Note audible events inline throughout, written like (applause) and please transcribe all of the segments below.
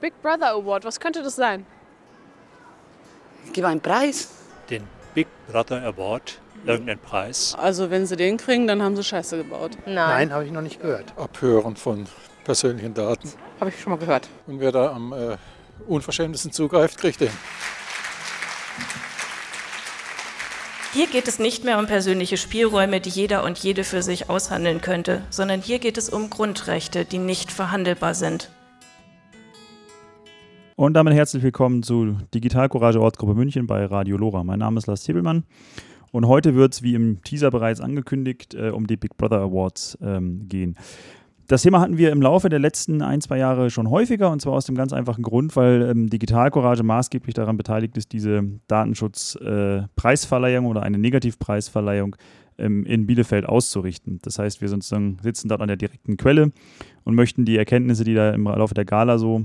Big Brother Award, was könnte das sein? Ich gebe einen Preis. Den Big Brother Award, irgendeinen Preis. Also wenn sie den kriegen, dann haben sie Scheiße gebaut. Nein, Nein, habe ich noch nicht gehört. Abhören von persönlichen Daten. habe ich schon mal gehört. Und wer da am äh, unverschämtesten zugreift, kriegt den. Hier geht es nicht mehr um persönliche Spielräume, die jeder und jede für sich aushandeln könnte, sondern hier geht es um Grundrechte, die nicht verhandelbar sind. Und damit herzlich willkommen zu Digital Courage Ortsgruppe München bei Radio Lora. Mein Name ist Lars Tibelmann und heute wird es, wie im Teaser bereits angekündigt, äh, um die Big Brother Awards ähm, gehen. Das Thema hatten wir im Laufe der letzten ein, zwei Jahre schon häufiger und zwar aus dem ganz einfachen Grund, weil ähm, Digital Courage maßgeblich daran beteiligt ist, diese Datenschutzpreisverleihung äh, oder eine Negativpreisverleihung ähm, in Bielefeld auszurichten. Das heißt, wir sozusagen sitzen dort an der direkten Quelle und möchten die Erkenntnisse, die da im Laufe der Gala so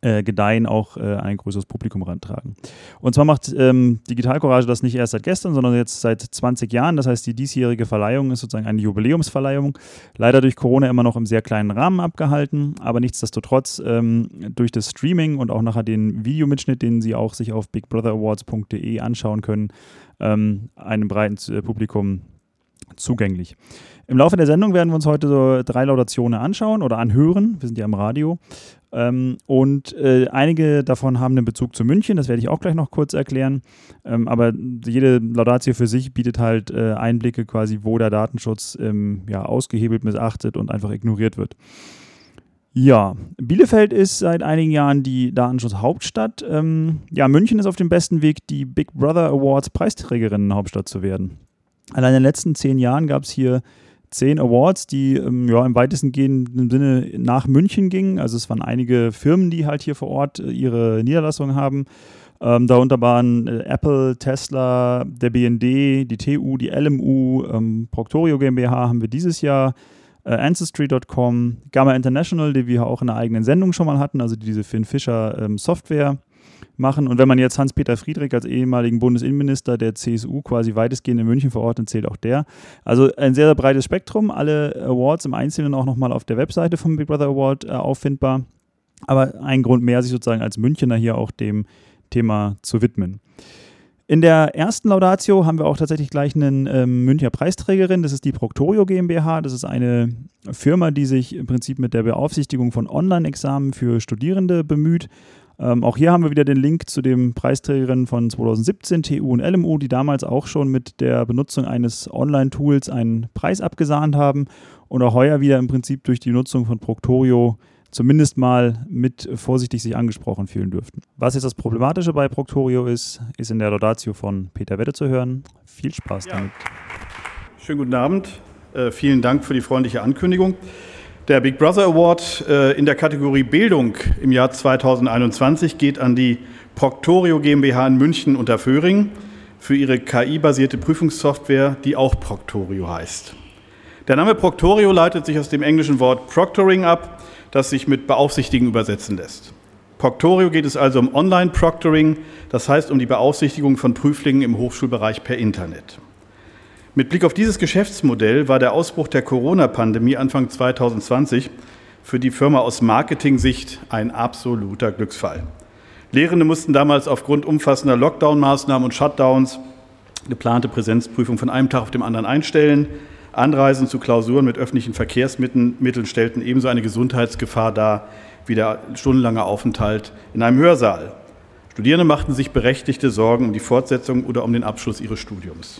äh, gedeihen, auch äh, ein größeres Publikum rantragen. Und zwar macht ähm, Digital Courage das nicht erst seit gestern, sondern jetzt seit 20 Jahren. Das heißt, die diesjährige Verleihung ist sozusagen eine Jubiläumsverleihung. Leider durch Corona immer noch im sehr kleinen Rahmen abgehalten, aber nichtsdestotrotz ähm, durch das Streaming und auch nachher den Videomitschnitt, den Sie auch sich auf bigbrother.awards.de anschauen können, ähm, einem breiten äh, Publikum zugänglich. Im Laufe der Sendung werden wir uns heute so drei Laudationen anschauen oder anhören. Wir sind ja im Radio. Ähm, und äh, einige davon haben einen Bezug zu München, das werde ich auch gleich noch kurz erklären. Ähm, aber jede Laudatio für sich bietet halt äh, Einblicke quasi, wo der Datenschutz ähm, ja, ausgehebelt, missachtet und einfach ignoriert wird. Ja, Bielefeld ist seit einigen Jahren die Datenschutzhauptstadt. Ähm, ja, München ist auf dem besten Weg, die Big Brother Awards Preisträgerinnenhauptstadt zu werden. Allein in den letzten zehn Jahren gab es hier zehn Awards, die ähm, ja, im weitesten gehenden Sinne nach München gingen. Also es waren einige Firmen, die halt hier vor Ort äh, ihre Niederlassung haben. Ähm, darunter waren äh, Apple, Tesla, der BND, die TU, die LMU, ähm, Proctorio GmbH haben wir dieses Jahr, äh, Ancestry.com, Gamma International, die wir auch in einer eigenen Sendung schon mal hatten, also diese Finn Fischer ähm, Software machen. Und wenn man jetzt Hans-Peter Friedrich als ehemaligen Bundesinnenminister der CSU quasi weitestgehend in München verordnet, zählt auch der. Also ein sehr, sehr breites Spektrum. Alle Awards im Einzelnen auch nochmal auf der Webseite vom Big Brother Award äh, auffindbar. Aber ein Grund mehr, sich sozusagen als Münchner hier auch dem Thema zu widmen. In der ersten Laudatio haben wir auch tatsächlich gleich einen ähm, Münchner Preisträgerin. Das ist die Proctorio GmbH. Das ist eine Firma, die sich im Prinzip mit der Beaufsichtigung von Online-Examen für Studierende bemüht ähm, auch hier haben wir wieder den Link zu dem Preisträgerin von 2017, TU und LMU, die damals auch schon mit der Benutzung eines Online-Tools einen Preis abgesahnt haben und auch heuer wieder im Prinzip durch die Nutzung von Proctorio zumindest mal mit vorsichtig sich angesprochen fühlen dürften. Was jetzt das Problematische bei Proctorio ist, ist in der Laudatio von Peter Wette zu hören. Viel Spaß ja. damit. Schönen guten Abend. Äh, vielen Dank für die freundliche Ankündigung. Der Big Brother Award äh, in der Kategorie Bildung im Jahr 2021 geht an die Proctorio GmbH in München unter Föhring für ihre KI-basierte Prüfungssoftware, die auch Proctorio heißt. Der Name Proctorio leitet sich aus dem englischen Wort Proctoring ab, das sich mit Beaufsichtigen übersetzen lässt. Proctorio geht es also um Online-Proctoring, das heißt um die Beaufsichtigung von Prüflingen im Hochschulbereich per Internet. Mit Blick auf dieses Geschäftsmodell war der Ausbruch der Corona-Pandemie Anfang 2020 für die Firma aus Marketing-Sicht ein absoluter Glücksfall. Lehrende mussten damals aufgrund umfassender Lockdown-Maßnahmen und Shutdowns geplante Präsenzprüfung von einem Tag auf den anderen einstellen. Anreisen zu Klausuren mit öffentlichen Verkehrsmitteln stellten ebenso eine Gesundheitsgefahr dar wie der stundenlange Aufenthalt in einem Hörsaal. Studierende machten sich berechtigte Sorgen um die Fortsetzung oder um den Abschluss ihres Studiums.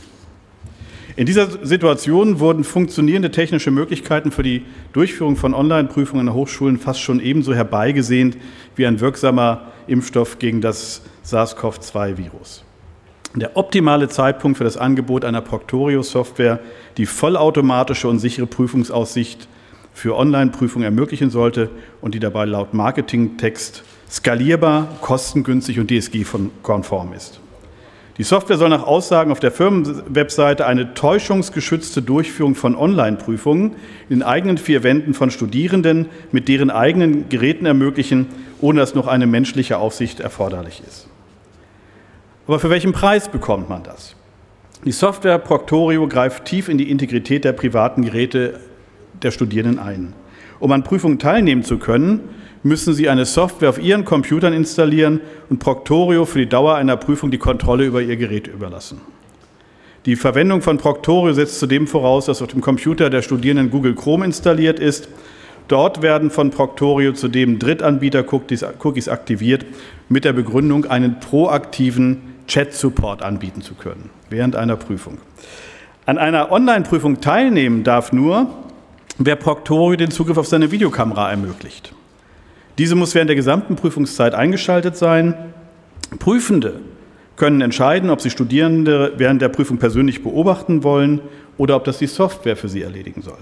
In dieser Situation wurden funktionierende technische Möglichkeiten für die Durchführung von Online-Prüfungen an Hochschulen fast schon ebenso herbeigesehnt wie ein wirksamer Impfstoff gegen das SARS-CoV-2-Virus. Der optimale Zeitpunkt für das Angebot einer Proctorio-Software, die vollautomatische und sichere Prüfungsaussicht für Online-Prüfungen ermöglichen sollte und die dabei laut Marketingtext skalierbar, kostengünstig und DSG-konform ist. Die Software soll nach Aussagen auf der Firmenwebseite eine täuschungsgeschützte Durchführung von Online-Prüfungen in eigenen vier Wänden von Studierenden mit deren eigenen Geräten ermöglichen, ohne dass noch eine menschliche Aufsicht erforderlich ist. Aber für welchen Preis bekommt man das? Die Software Proctorio greift tief in die Integrität der privaten Geräte der Studierenden ein. Um an Prüfungen teilnehmen zu können, müssen Sie eine Software auf Ihren Computern installieren und Proctorio für die Dauer einer Prüfung die Kontrolle über Ihr Gerät überlassen. Die Verwendung von Proctorio setzt zudem voraus, dass auf dem Computer der Studierenden Google Chrome installiert ist. Dort werden von Proctorio zudem Drittanbieter-Cookies aktiviert, mit der Begründung, einen proaktiven Chat-Support anbieten zu können während einer Prüfung. An einer Online-Prüfung teilnehmen darf nur, wer Proctorio den Zugriff auf seine Videokamera ermöglicht. Diese muss während der gesamten Prüfungszeit eingeschaltet sein. Prüfende können entscheiden, ob sie Studierende während der Prüfung persönlich beobachten wollen oder ob das die Software für sie erledigen soll.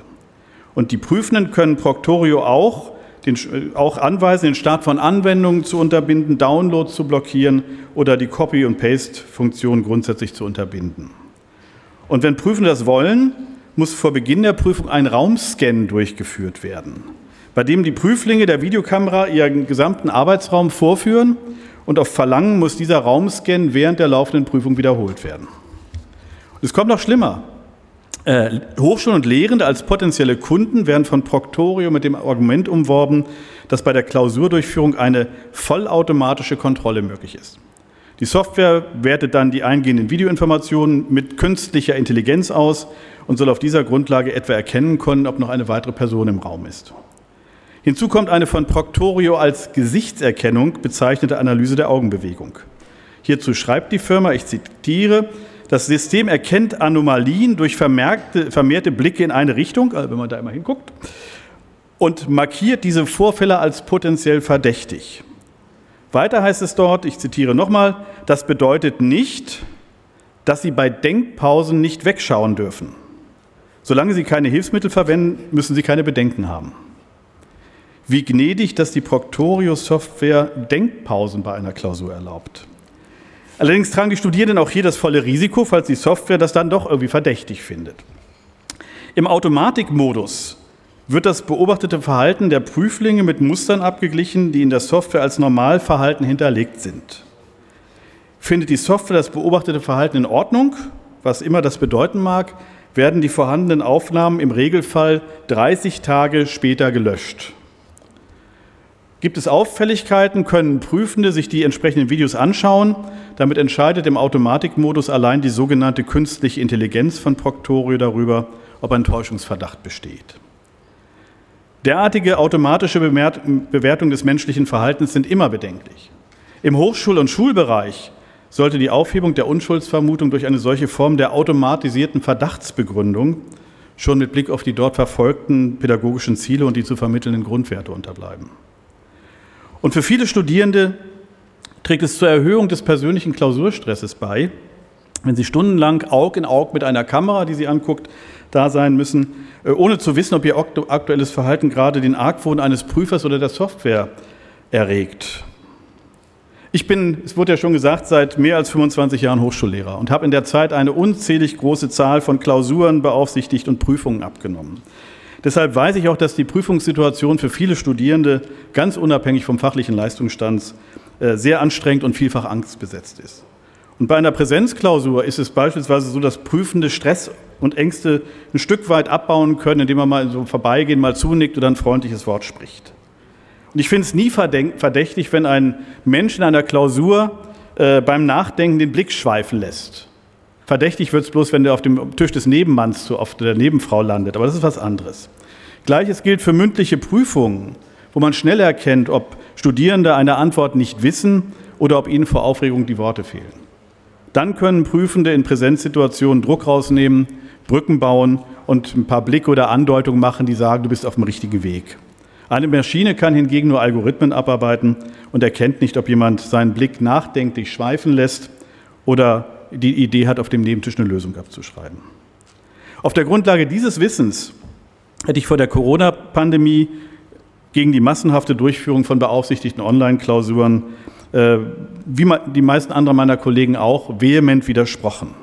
Und die Prüfenden können Proctorio auch, den, äh, auch anweisen, den Start von Anwendungen zu unterbinden, Downloads zu blockieren oder die Copy- und Paste-Funktion grundsätzlich zu unterbinden. Und wenn Prüfende das wollen, muss vor Beginn der Prüfung ein Raumscan durchgeführt werden, bei dem die Prüflinge der Videokamera ihren gesamten Arbeitsraum vorführen und auf Verlangen muss dieser Raumscan während der laufenden Prüfung wiederholt werden. es kommt noch schlimmer. Äh, Hochschulen und Lehrende als potenzielle Kunden werden von Proctorio mit dem Argument umworben, dass bei der Klausurdurchführung eine vollautomatische Kontrolle möglich ist. Die Software wertet dann die eingehenden Videoinformationen mit künstlicher Intelligenz aus und soll auf dieser Grundlage etwa erkennen können, ob noch eine weitere Person im Raum ist. Hinzu kommt eine von Proctorio als Gesichtserkennung bezeichnete Analyse der Augenbewegung. Hierzu schreibt die Firma, ich zitiere, das System erkennt Anomalien durch vermehrte Blicke in eine Richtung, also wenn man da immer hinguckt, und markiert diese Vorfälle als potenziell verdächtig. Weiter heißt es dort, ich zitiere nochmal, das bedeutet nicht, dass Sie bei Denkpausen nicht wegschauen dürfen. Solange Sie keine Hilfsmittel verwenden, müssen Sie keine Bedenken haben. Wie gnädig, dass die Proctorio-Software Denkpausen bei einer Klausur erlaubt. Allerdings tragen die Studierenden auch hier das volle Risiko, falls die Software das dann doch irgendwie verdächtig findet. Im Automatikmodus wird das beobachtete Verhalten der Prüflinge mit Mustern abgeglichen, die in der Software als Normalverhalten hinterlegt sind. Findet die Software das beobachtete Verhalten in Ordnung, was immer das bedeuten mag, werden die vorhandenen Aufnahmen im Regelfall 30 Tage später gelöscht. Gibt es Auffälligkeiten, können Prüfende sich die entsprechenden Videos anschauen. Damit entscheidet im Automatikmodus allein die sogenannte künstliche Intelligenz von Proctorio darüber, ob ein Täuschungsverdacht besteht. Derartige automatische Bewertung des menschlichen Verhaltens sind immer bedenklich. Im Hochschul- und Schulbereich sollte die Aufhebung der Unschuldsvermutung durch eine solche Form der automatisierten Verdachtsbegründung schon mit Blick auf die dort verfolgten pädagogischen Ziele und die zu vermittelnden Grundwerte unterbleiben. Und für viele Studierende trägt es zur Erhöhung des persönlichen Klausurstresses bei, wenn sie stundenlang Aug in Aug mit einer Kamera, die sie anguckt, da sein müssen, äh, ohne zu wissen, ob ihr aktuelles Verhalten gerade den Argwohn eines Prüfers oder der Software erregt. Ich bin, es wurde ja schon gesagt, seit mehr als 25 Jahren Hochschullehrer und habe in der Zeit eine unzählig große Zahl von Klausuren beaufsichtigt und Prüfungen abgenommen. Deshalb weiß ich auch, dass die Prüfungssituation für viele Studierende ganz unabhängig vom fachlichen Leistungsstand äh, sehr anstrengend und vielfach angstbesetzt ist. Und bei einer Präsenzklausur ist es beispielsweise so, dass Prüfende Stress und Ängste ein Stück weit abbauen können, indem man mal so vorbeigehen, mal zunickt oder ein freundliches Wort spricht. Und ich finde es nie verdächtig, wenn ein Mensch in einer Klausur äh, beim Nachdenken den Blick schweifen lässt. Verdächtig wird es bloß, wenn der auf dem Tisch des Nebenmanns so oft der Nebenfrau landet, aber das ist was anderes. Gleiches gilt für mündliche Prüfungen, wo man schnell erkennt, ob Studierende eine Antwort nicht wissen oder ob ihnen vor Aufregung die Worte fehlen. Dann können Prüfende in Präsenzsituationen Druck rausnehmen, Brücken bauen und ein paar Blicke oder Andeutungen machen, die sagen, du bist auf dem richtigen Weg. Eine Maschine kann hingegen nur Algorithmen abarbeiten und erkennt nicht, ob jemand seinen Blick nachdenklich schweifen lässt oder die Idee hat, auf dem Nebentisch eine Lösung abzuschreiben. Auf der Grundlage dieses Wissens hätte ich vor der Corona-Pandemie gegen die massenhafte Durchführung von beaufsichtigten Online-Klausuren, äh, wie die meisten anderen meiner Kollegen auch, vehement widersprochen.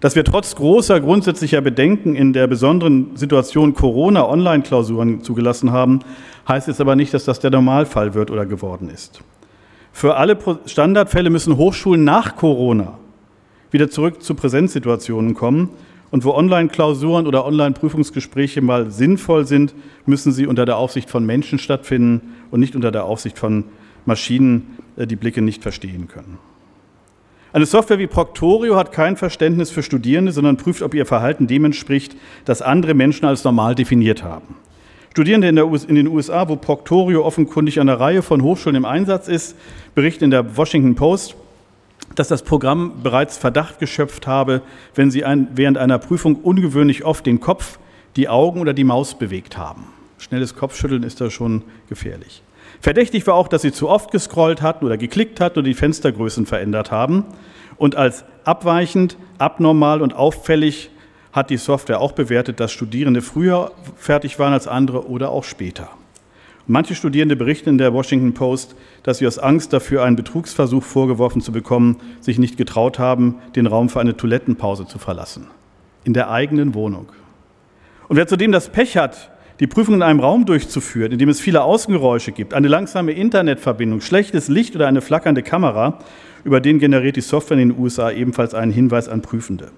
Dass wir trotz großer grundsätzlicher Bedenken in der besonderen Situation Corona Online-Klausuren zugelassen haben, heißt es aber nicht, dass das der Normalfall wird oder geworden ist. Für alle Standardfälle müssen Hochschulen nach Corona wieder zurück zu Präsenzsituationen kommen Und wo Online-Klausuren oder Online-Prüfungsgespräche mal sinnvoll sind, müssen sie unter der Aufsicht von Menschen stattfinden und nicht unter der Aufsicht von Maschinen, äh, die Blicke nicht verstehen können. Eine Software wie Proctorio hat kein Verständnis für Studierende, sondern prüft, ob ihr Verhalten dem entspricht, das andere Menschen als normal definiert haben. Studierende in, in, den USA, wo Proctorio offenkundig an einer Reihe von Hochschulen im Einsatz ist, berichten in der Washington Post, dass das Programm bereits Verdacht geschöpft habe, wenn sie ein, während einer Prüfung ungewöhnlich oft den Kopf, die Augen oder die Maus bewegt haben. Schnelles Kopfschütteln ist da schon gefährlich. Verdächtig war auch, dass sie zu oft gescrollt hatten oder geklickt hatten oder die Fenstergrößen verändert haben. Und als abweichend, abnormal und auffällig hat die Software auch bewertet, dass Studierende früher fertig waren als andere oder auch später. Manche Studierende berichten in der Washington Post, dass sie aus Angst dafür, einen Betrugsversuch vorgeworfen zu bekommen, sich nicht getraut haben, den Raum für eine Toilettenpause zu verlassen. In der eigenen Wohnung. Und wer zudem das Pech hat, die Prüfung in einem Raum durchzuführen, in dem es viele Außengeräusche gibt, eine langsame Internetverbindung, schlechtes Licht oder eine flackernde Kamera, über den generiert die Software in den USA ebenfalls einen Hinweis an Prüfende.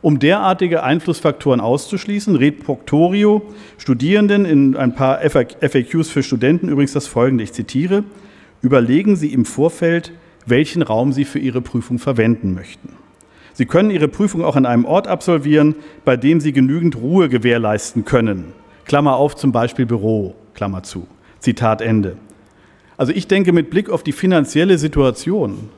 Um derartige Einflussfaktoren auszuschließen, rät Proctorio Studierenden in ein paar FAQs für Studenten übrigens das folgende, ich zitiere, überlegen Sie im Vorfeld, welchen Raum Sie für Ihre Prüfung verwenden möchten. Sie können Ihre Prüfung auch an einem Ort absolvieren, bei dem Sie genügend Ruhe gewährleisten können. Klammer auf, zum Beispiel Büro, Klammer zu. Zitat Ende. Also ich denke mit Blick auf die finanzielle Situation,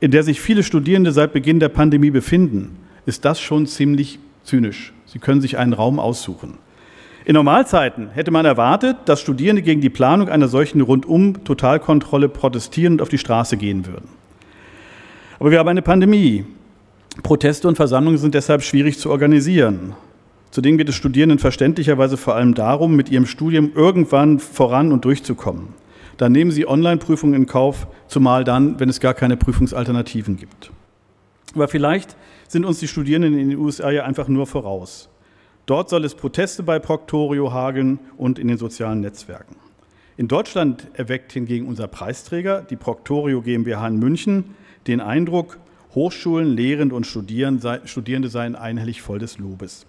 in der sich viele Studierende seit Beginn der Pandemie befinden, ist das schon ziemlich zynisch. Sie können sich einen Raum aussuchen. In Normalzeiten hätte man erwartet, dass Studierende gegen die Planung einer solchen Rundum-Totalkontrolle protestieren und auf die Straße gehen würden. Aber wir haben eine Pandemie. Proteste und Versammlungen sind deshalb schwierig zu organisieren. Zudem geht es Studierenden verständlicherweise vor allem darum, mit ihrem Studium irgendwann voran und durchzukommen. Dann nehmen sie Online-Prüfungen in Kauf, zumal dann, wenn es gar keine Prüfungsalternativen gibt. Aber vielleicht sind uns die Studierenden in den USA ja einfach nur voraus. Dort soll es Proteste bei Proctorio hageln und in den sozialen Netzwerken. In Deutschland erweckt hingegen unser Preisträger, die Proctorio GmbH in München, den Eindruck, Hochschulen, Lehrende und Studierende seien einhellig voll des Lobes.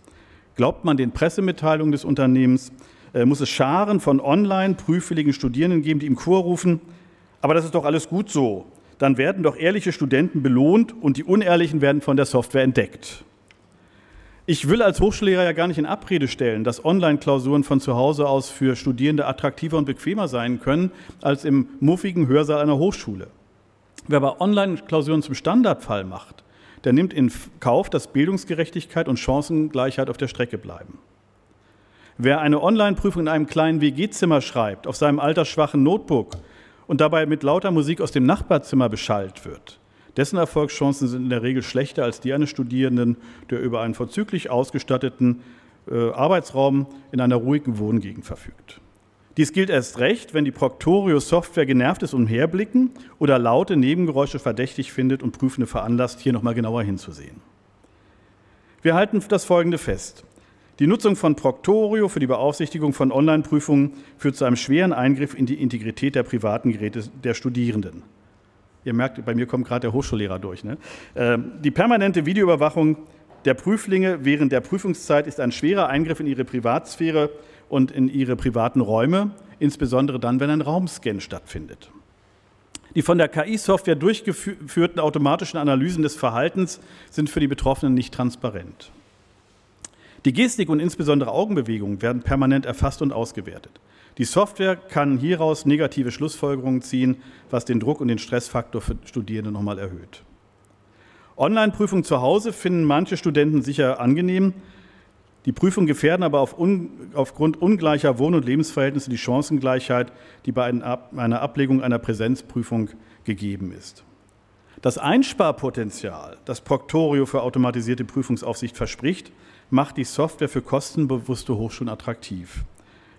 Glaubt man den Pressemitteilungen des Unternehmens, äh, muss es Scharen von online prüfwilligen Studierenden geben, die im Chor rufen, aber das ist doch alles gut so. Dann werden doch ehrliche Studenten belohnt und die Unehrlichen werden von der Software entdeckt. Ich will als Hochschullehrer ja gar nicht in Abrede stellen, dass Online-Klausuren von zu Hause aus für Studierende attraktiver und bequemer sein können als im muffigen Hörsaal einer Hochschule. Wer aber Online-Klausuren zum Standardfall macht, der nimmt in Kauf, dass Bildungsgerechtigkeit und Chancengleichheit auf der Strecke bleiben. Wer eine Online-Prüfung in einem kleinen WG-Zimmer schreibt, auf seinem altersschwachen Notebook und dabei mit lauter Musik aus dem Nachbarzimmer beschallt wird, dessen Erfolgschancen sind in der Regel schlechter als die eines Studierenden, der über einen vorzüglich ausgestatteten äh, Arbeitsraum in einer ruhigen Wohngegend verfügt. Dies gilt erst recht, wenn die Proctorio-Software genervtes Umherblicken oder laute Nebengeräusche verdächtig findet und Prüfende veranlasst, hier nochmal genauer hinzusehen. Wir halten das Folgende fest. Die Nutzung von Proctorio für die Beaufsichtigung von Online-Prüfungen führt zu einem schweren Eingriff in die Integrität der privaten Geräte der Studierenden. Ihr merkt, bei mir kommt gerade der Hochschullehrer durch. Ne? Ähm, die permanente Videoüberwachung der Prüflinge während der Prüfungszeit ist ein schwerer Eingriff in ihre Privatsphäre und in ihre privaten Räume, insbesondere dann, wenn ein Raumscan stattfindet. Die von der KI-Software durchgeführten automatischen Analysen des Verhaltens sind für die Betroffenen nicht transparent. Die Gestik und insbesondere Augenbewegungen werden permanent erfasst und ausgewertet. Die Software kann hieraus negative Schlussfolgerungen ziehen, was den Druck und den Stressfaktor für Studierende nochmal erhöht. Online-Prüfungen zu Hause finden manche Studenten sicher angenehm, die Prüfungen gefährden aber auf un, aufgrund ungleicher Wohn- und Lebensverhältnisse die Chancengleichheit, die bei einer Ablegung einer Präsenzprüfung gegeben ist. Das Einsparpotenzial, das Proctorio für automatisierte Prüfungsaufsicht verspricht, macht die Software für kostenbewusste Hochschulen attraktiv.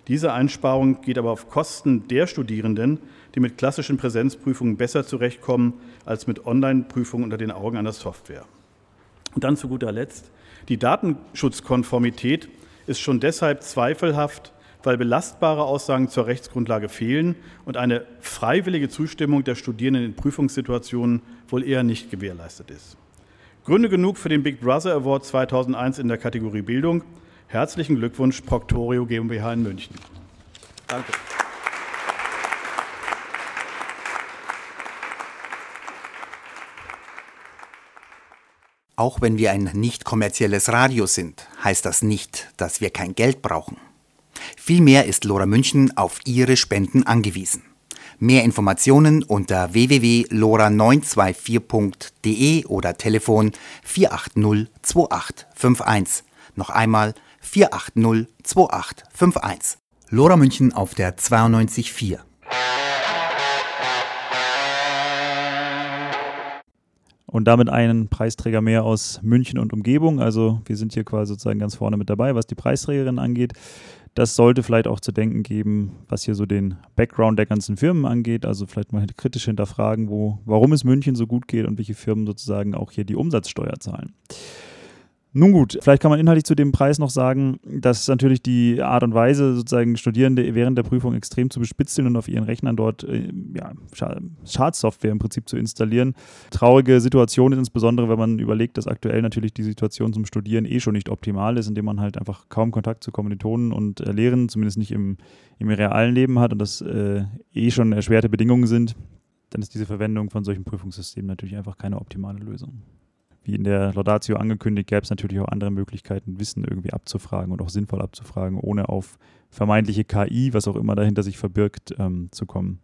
Diese Einsparung geht aber auf Kosten der Studierenden, die mit klassischen Präsenzprüfungen besser zurechtkommen als mit Online-Prüfungen unter den Augen einer Software. Und dann zu guter Letzt, die Datenschutzkonformität ist schon deshalb zweifelhaft, weil belastbare Aussagen zur Rechtsgrundlage fehlen und eine freiwillige Zustimmung der Studierenden in Prüfungssituationen wohl eher nicht gewährleistet ist. Gründe genug für den Big Brother Award 2001 in der Kategorie Bildung. Herzlichen Glückwunsch, Proctorio GmbH in München. Danke. Auch wenn wir ein nicht kommerzielles Radio sind, heißt das nicht, dass wir kein Geld brauchen. Vielmehr ist Lora München auf Ihre Spenden angewiesen. Mehr Informationen unter www.lora924.de oder Telefon 480 2851. Noch einmal 480 2851. Lora München auf der 924. und damit einen Preisträger mehr aus München und Umgebung. Also wir sind hier quasi sozusagen ganz vorne mit dabei, was die Preisträgerin angeht. Das sollte vielleicht auch zu denken geben, was hier so den Background der ganzen Firmen angeht. Also vielleicht mal kritisch hinterfragen, wo, warum es München so gut geht und welche Firmen sozusagen auch hier die Umsatzsteuer zahlen. Nun gut, vielleicht kann man inhaltlich zu dem Preis noch sagen, dass natürlich die Art und Weise, sozusagen Studierende während der Prüfung extrem zu bespitzeln und auf ihren Rechnern dort äh, ja, Schadsoftware im Prinzip zu installieren. Traurige Situation ist insbesondere, wenn man überlegt, dass aktuell natürlich die Situation zum Studieren eh schon nicht optimal ist, indem man halt einfach kaum Kontakt zu Kommilitonen und äh, Lehrern, zumindest nicht im, im realen Leben hat und das äh, eh schon erschwerte Bedingungen sind, dann ist diese Verwendung von solchen Prüfungssystemen natürlich einfach keine optimale Lösung wie in der Laudatio angekündigt, gäbe es natürlich auch andere Möglichkeiten, Wissen irgendwie abzufragen und auch sinnvoll abzufragen, ohne auf vermeintliche KI, was auch immer dahinter sich verbirgt, ähm, zu kommen.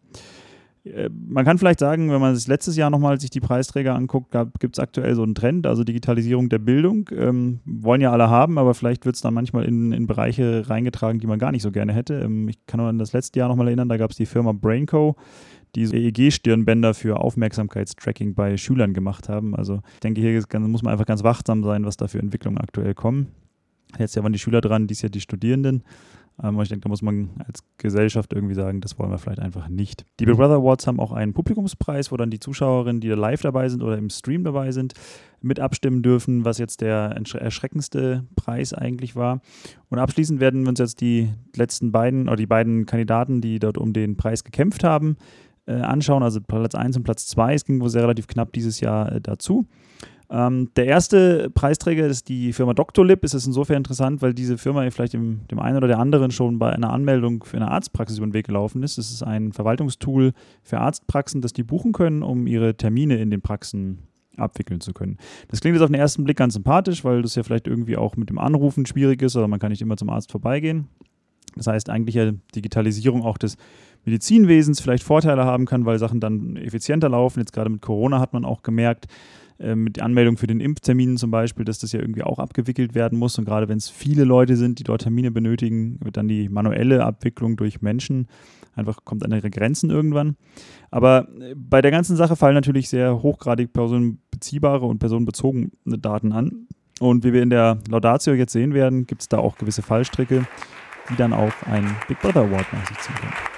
Äh, man kann vielleicht sagen, wenn man sich letztes Jahr nochmal sich die Preisträger anguckt, gibt es aktuell so einen Trend, also Digitalisierung der Bildung. Ähm, wollen ja alle haben, aber vielleicht wird es dann manchmal in, in, Bereiche reingetragen, die man gar nicht so gerne hätte. Ähm, ich kann nur an das letzte Jahr nochmal erinnern, da gab es die Firma Brainco, die EEG-Stirnbänder für Aufmerksamkeitstracking bei Schülern gemacht haben. Also ich denke, hier muss man einfach ganz wachsam sein, was da für Entwicklungen aktuell kommen. Jetzt ja waren die Schüler dran, dies ja die Studierenden. Ähm, ich denke, da muss man als Gesellschaft irgendwie sagen, das wollen wir vielleicht einfach nicht. Die Big Brother Awards haben auch einen Publikumspreis, wo dann die Zuschauerinnen, die da live dabei sind oder im Stream dabei sind, mit abstimmen dürfen, was jetzt der erschreckendste Preis eigentlich war. Und abschließend werden wir uns jetzt die letzten beiden oder die beiden Kandidaten, die dort um den Preis gekämpft haben, anschauen, also Platz 1 und Platz 2. Es ging wohl sehr relativ knapp dieses Jahr äh, dazu. Ähm, der erste Preisträger ist die Firma Doctolib. Es ist insofern interessant, weil diese Firma vielleicht dem, dem einen oder der anderen schon bei einer Anmeldung für eine Arztpraxis über den Weg gelaufen ist. Es ist ein Verwaltungstool für Arztpraxen, das die buchen können, um ihre Termine in den Praxen abwickeln zu können. Das klingt jetzt auf den ersten Blick ganz sympathisch, weil das ja vielleicht irgendwie auch mit dem Anrufen schwierig ist oder man kann nicht immer zum Arzt vorbeigehen. Das heißt, eigentlich ja Digitalisierung auch des Medizinwesens vielleicht Vorteile haben kann, weil Sachen dann effizienter laufen. Jetzt gerade mit Corona hat man auch gemerkt, äh, mit der Anmeldung für den Impftermin zum Beispiel, dass das ja irgendwie auch abgewickelt werden muss. Und gerade wenn es viele Leute sind, die dort Termine benötigen, wird dann die manuelle Abwicklung durch Menschen einfach kommt an ihre Grenzen irgendwann. Aber äh, bei der ganzen Sache fallen natürlich sehr hochgradig personenbeziehbare und personenbezogene Daten an. Und wie wir in der Laudatio jetzt sehen werden, gibt es da auch gewisse Fallstricke, die dann auch einen Big Brother Award nach sich ziehen können.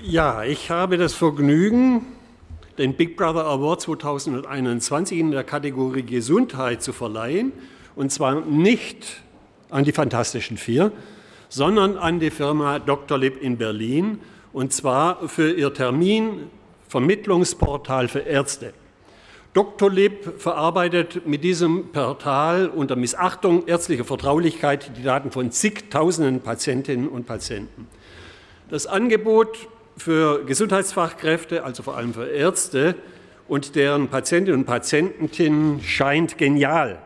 Ja, ich habe das Vergnügen, den Big Brother Award 2021 in der Kategorie Gesundheit zu verleihen. Und zwar nicht an die Fantastischen Vier, sondern an die Firma Dr. Lib in Berlin. Und zwar für ihr Terminvermittlungsportal für Ärzte. Dr. Lib verarbeitet mit diesem Portal unter Missachtung ärztlicher Vertraulichkeit die Daten von zigtausenden Patientinnen und Patienten. Das Angebot für Gesundheitsfachkräfte, also vor allem für Ärzte und deren Patientinnen und Patienten scheint genial.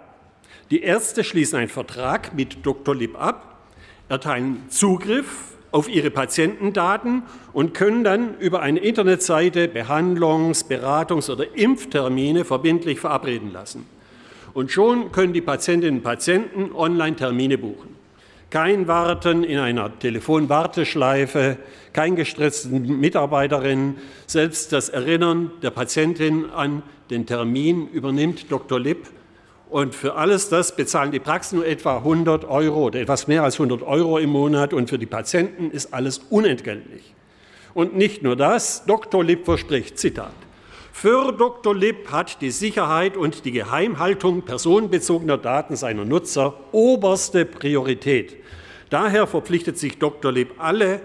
Die Ärzte schließen einen Vertrag mit Dr. Lipp ab, erteilen Zugriff auf ihre Patientendaten und können dann über eine Internetseite Behandlungs-, Beratungs- oder Impftermine verbindlich verabreden lassen. Und schon können die Patientinnen und Patienten online Termine buchen. Kein Warten in einer Telefonwarteschleife, kein gestressten Mitarbeiterin. Selbst das Erinnern der Patientin an den Termin übernimmt Dr. Lipp. Und für alles das bezahlen die Praxen nur etwa 100 Euro oder etwas mehr als 100 Euro im Monat. Und für die Patienten ist alles unentgeltlich. Und nicht nur das, Dr. Lipp verspricht, Zitat, für Dr. Lipp hat die Sicherheit und die Geheimhaltung personenbezogener Daten seiner Nutzer oberste Priorität. Daher verpflichtet sich Dr. Lipp, alle,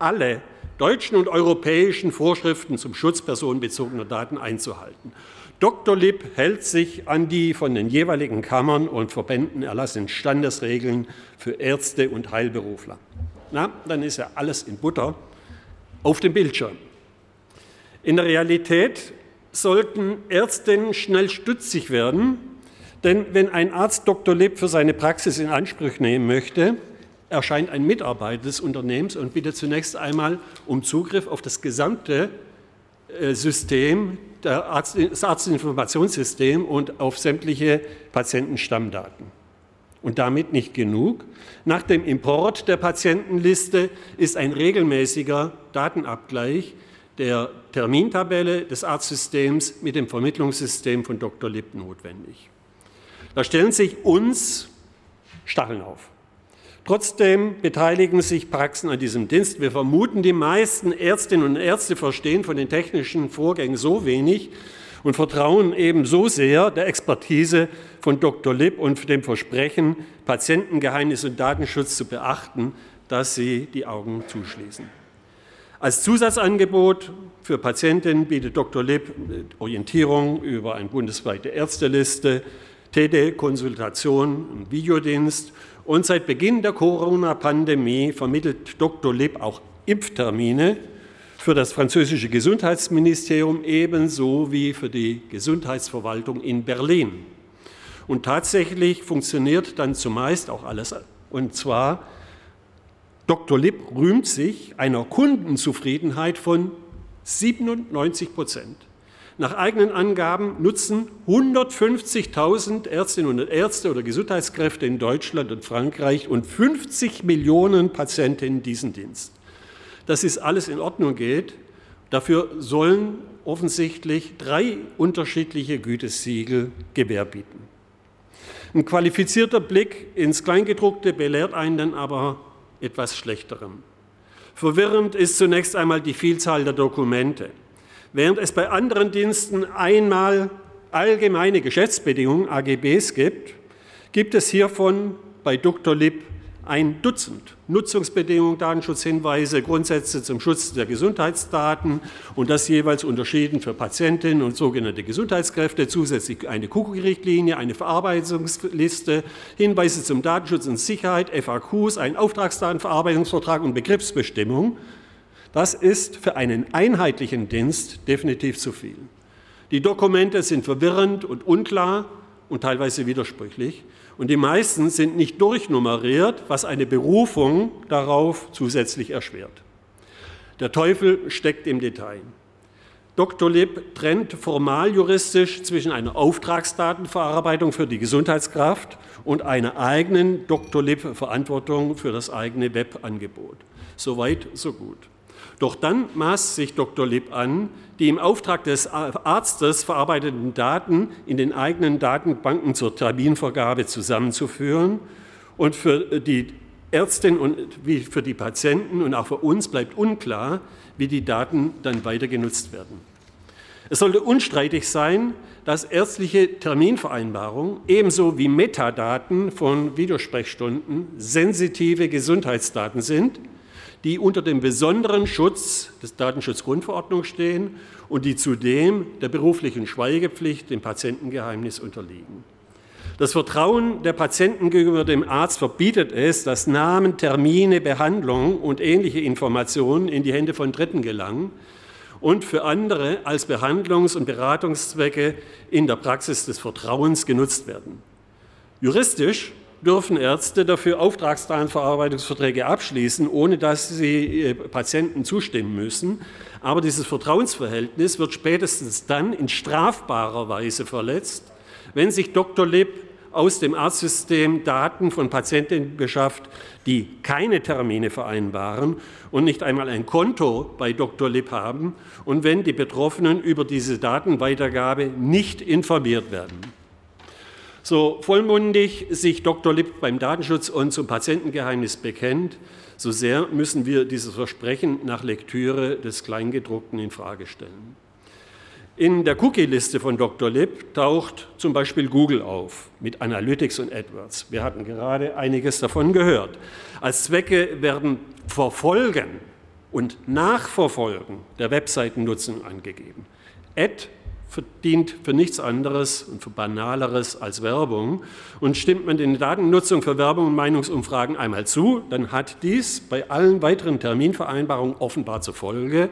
alle deutschen und europäischen Vorschriften zum Schutz personenbezogener Daten einzuhalten. Dr. Lipp hält sich an die von den jeweiligen Kammern und Verbänden erlassenen Standesregeln für Ärzte und Heilberufler. Na, dann ist ja alles in Butter auf dem Bildschirm. In der Realität sollten Ärztinnen schnell stutzig werden, denn wenn ein Arzt Dr. Lipp für seine Praxis in Anspruch nehmen möchte, erscheint ein Mitarbeiter des Unternehmens und bittet zunächst einmal um Zugriff auf das gesamte äh, System, das Arztinformationssystem und auf sämtliche Patientenstammdaten. Und damit nicht genug. Nach dem Import der Patientenliste ist ein regelmäßiger Datenabgleich der Termintabelle des Arztsystems mit dem Vermittlungssystem von Dr. Lipp notwendig. Da stellen sich uns Stacheln auf. Trotzdem beteiligen sich Praxen an diesem Dienst. Wir vermuten, die meisten Ärztinnen und Ärzte verstehen von den technischen Vorgängen so wenig und vertrauen eben so sehr der Expertise von Dr. Lipp und dem Versprechen, Patientengeheimnis und Datenschutz zu beachten, dass sie die Augen zuschließen. Als Zusatzangebot für Patientinnen bietet Dr. Lipp Orientierung über eine bundesweite Ärzteliste, Telekonsultation Videodienst und seit Beginn der Corona-Pandemie vermittelt Dr. Lipp auch Impftermine für das französische Gesundheitsministerium ebenso wie für die Gesundheitsverwaltung in Berlin. Und tatsächlich funktioniert dann zumeist auch alles. Und zwar, Dr. Lipp rühmt sich einer Kundenzufriedenheit von 97 Prozent. Nach eigenen Angaben nutzen 150.000 Ärztinnen und Ärzte oder Gesundheitskräfte in Deutschland und Frankreich und 50 Millionen Patientinnen diesen Dienst. Dass es alles in Ordnung geht, dafür sollen offensichtlich drei unterschiedliche Gütesiegel Gewähr bieten. Ein qualifizierter Blick ins Kleingedruckte belehrt einen dann aber etwas Schlechterem. Verwirrend ist zunächst einmal die Vielzahl der Dokumente. Während es bei anderen Diensten einmal allgemeine Geschäftsbedingungen, AGBs gibt, gibt es hiervon bei Dr. Lipp ein Dutzend Nutzungsbedingungen, Datenschutzhinweise, Grundsätze zum Schutz der Gesundheitsdaten und das jeweils unterschieden für Patientinnen und sogenannte Gesundheitskräfte, zusätzlich eine Kugelrichtlinie, eine Verarbeitungsliste, Hinweise zum Datenschutz und Sicherheit, FAQs, ein Auftragsdatenverarbeitungsvertrag und Begriffsbestimmung. Das ist für einen einheitlichen Dienst definitiv zu viel. Die Dokumente sind verwirrend und unklar und teilweise widersprüchlich. Und die meisten sind nicht durchnummeriert, was eine Berufung darauf zusätzlich erschwert. Der Teufel steckt im Detail. Dr. Lipp trennt formal juristisch zwischen einer Auftragsdatenverarbeitung für die Gesundheitskraft und einer eigenen Dr. Lipp-Verantwortung für das eigene Webangebot. Soweit, so gut. Doch dann maßt sich Dr. Lipp an, die im Auftrag des Arztes verarbeiteten Daten in den eigenen Datenbanken zur Terminvergabe zusammenzuführen. Und für die Ärztin und wie für die Patienten und auch für uns bleibt unklar, wie die Daten dann weiter genutzt werden. Es sollte unstreitig sein, dass ärztliche Terminvereinbarungen ebenso wie Metadaten von Videosprechstunden sensitive Gesundheitsdaten sind die unter dem besonderen Schutz des Datenschutzgrundverordnung stehen und die zudem der beruflichen Schweigepflicht, dem Patientengeheimnis unterliegen. Das Vertrauen der Patienten gegenüber dem Arzt verbietet es, dass Namen, Termine, Behandlung und ähnliche Informationen in die Hände von Dritten gelangen und für andere als Behandlungs- und Beratungszwecke in der Praxis des Vertrauens genutzt werden. Juristisch dürfen Ärzte dafür Auftragsdatenverarbeitungsverträge abschließen, ohne dass sie äh, Patienten zustimmen müssen. Aber dieses Vertrauensverhältnis wird spätestens dann in strafbarer Weise verletzt, wenn sich Dr. Lipp aus dem Arztsystem Daten von Patientinnen beschafft, die keine Termine vereinbaren und nicht einmal ein Konto bei Dr. Lipp haben und wenn die Betroffenen über diese Datenweitergabe nicht informiert werden. So vollmundig sich Dr. Lipp beim Datenschutz und zum Patientengeheimnis bekennt, so sehr müssen wir dieses Versprechen nach Lektüre des Kleingedruckten in Frage stellen. In der Cookie-Liste von Dr. Lipp taucht zum Beispiel Google auf mit Analytics und AdWords. Wir hatten gerade einiges davon gehört. Als Zwecke werden Verfolgen und Nachverfolgen der Webseitennutzung angegeben. Ad verdient für nichts anderes und für banaleres als Werbung. Und stimmt man den Datennutzung für Werbung und Meinungsumfragen einmal zu, dann hat dies bei allen weiteren Terminvereinbarungen offenbar zur Folge,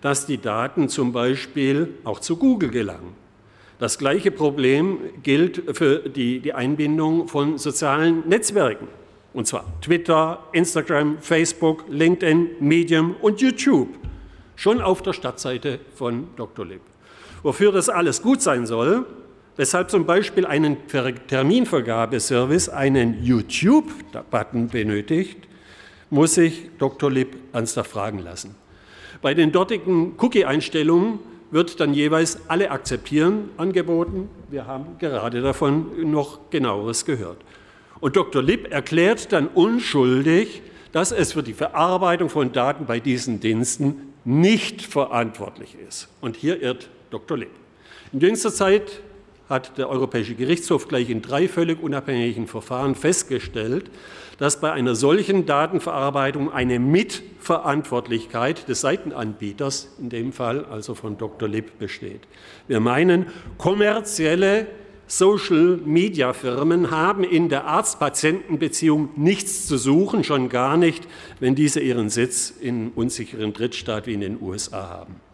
dass die Daten zum Beispiel auch zu Google gelangen. Das gleiche Problem gilt für die, die Einbindung von sozialen Netzwerken. Und zwar Twitter, Instagram, Facebook, LinkedIn, Medium und YouTube. Schon auf der Startseite von Dr. Lib. Wofür das alles gut sein soll, weshalb zum Beispiel einen Terminvergabeservice einen YouTube-Button benötigt, muss sich Dr. Lib ernsthaft fragen lassen. Bei den dortigen Cookie-Einstellungen wird dann jeweils alle akzeptieren angeboten. Wir haben gerade davon noch genaueres gehört. Und Dr. Lipp erklärt dann unschuldig, dass es für die Verarbeitung von Daten bei diesen Diensten nicht verantwortlich ist. Und hier irrt Dr. Lipp. In jüngster Zeit hat der Europäische Gerichtshof gleich in drei völlig unabhängigen Verfahren festgestellt, dass bei einer solchen Datenverarbeitung eine Mitverantwortlichkeit des Seitenanbieters, in dem Fall also von Dr. Lipp, besteht. Wir meinen, kommerzielle Social-Media-Firmen haben in der Arzt-Patienten-Beziehung nichts zu suchen, schon gar nicht, wenn diese ihren Sitz in unsicheren Drittstaat wie in den USA haben.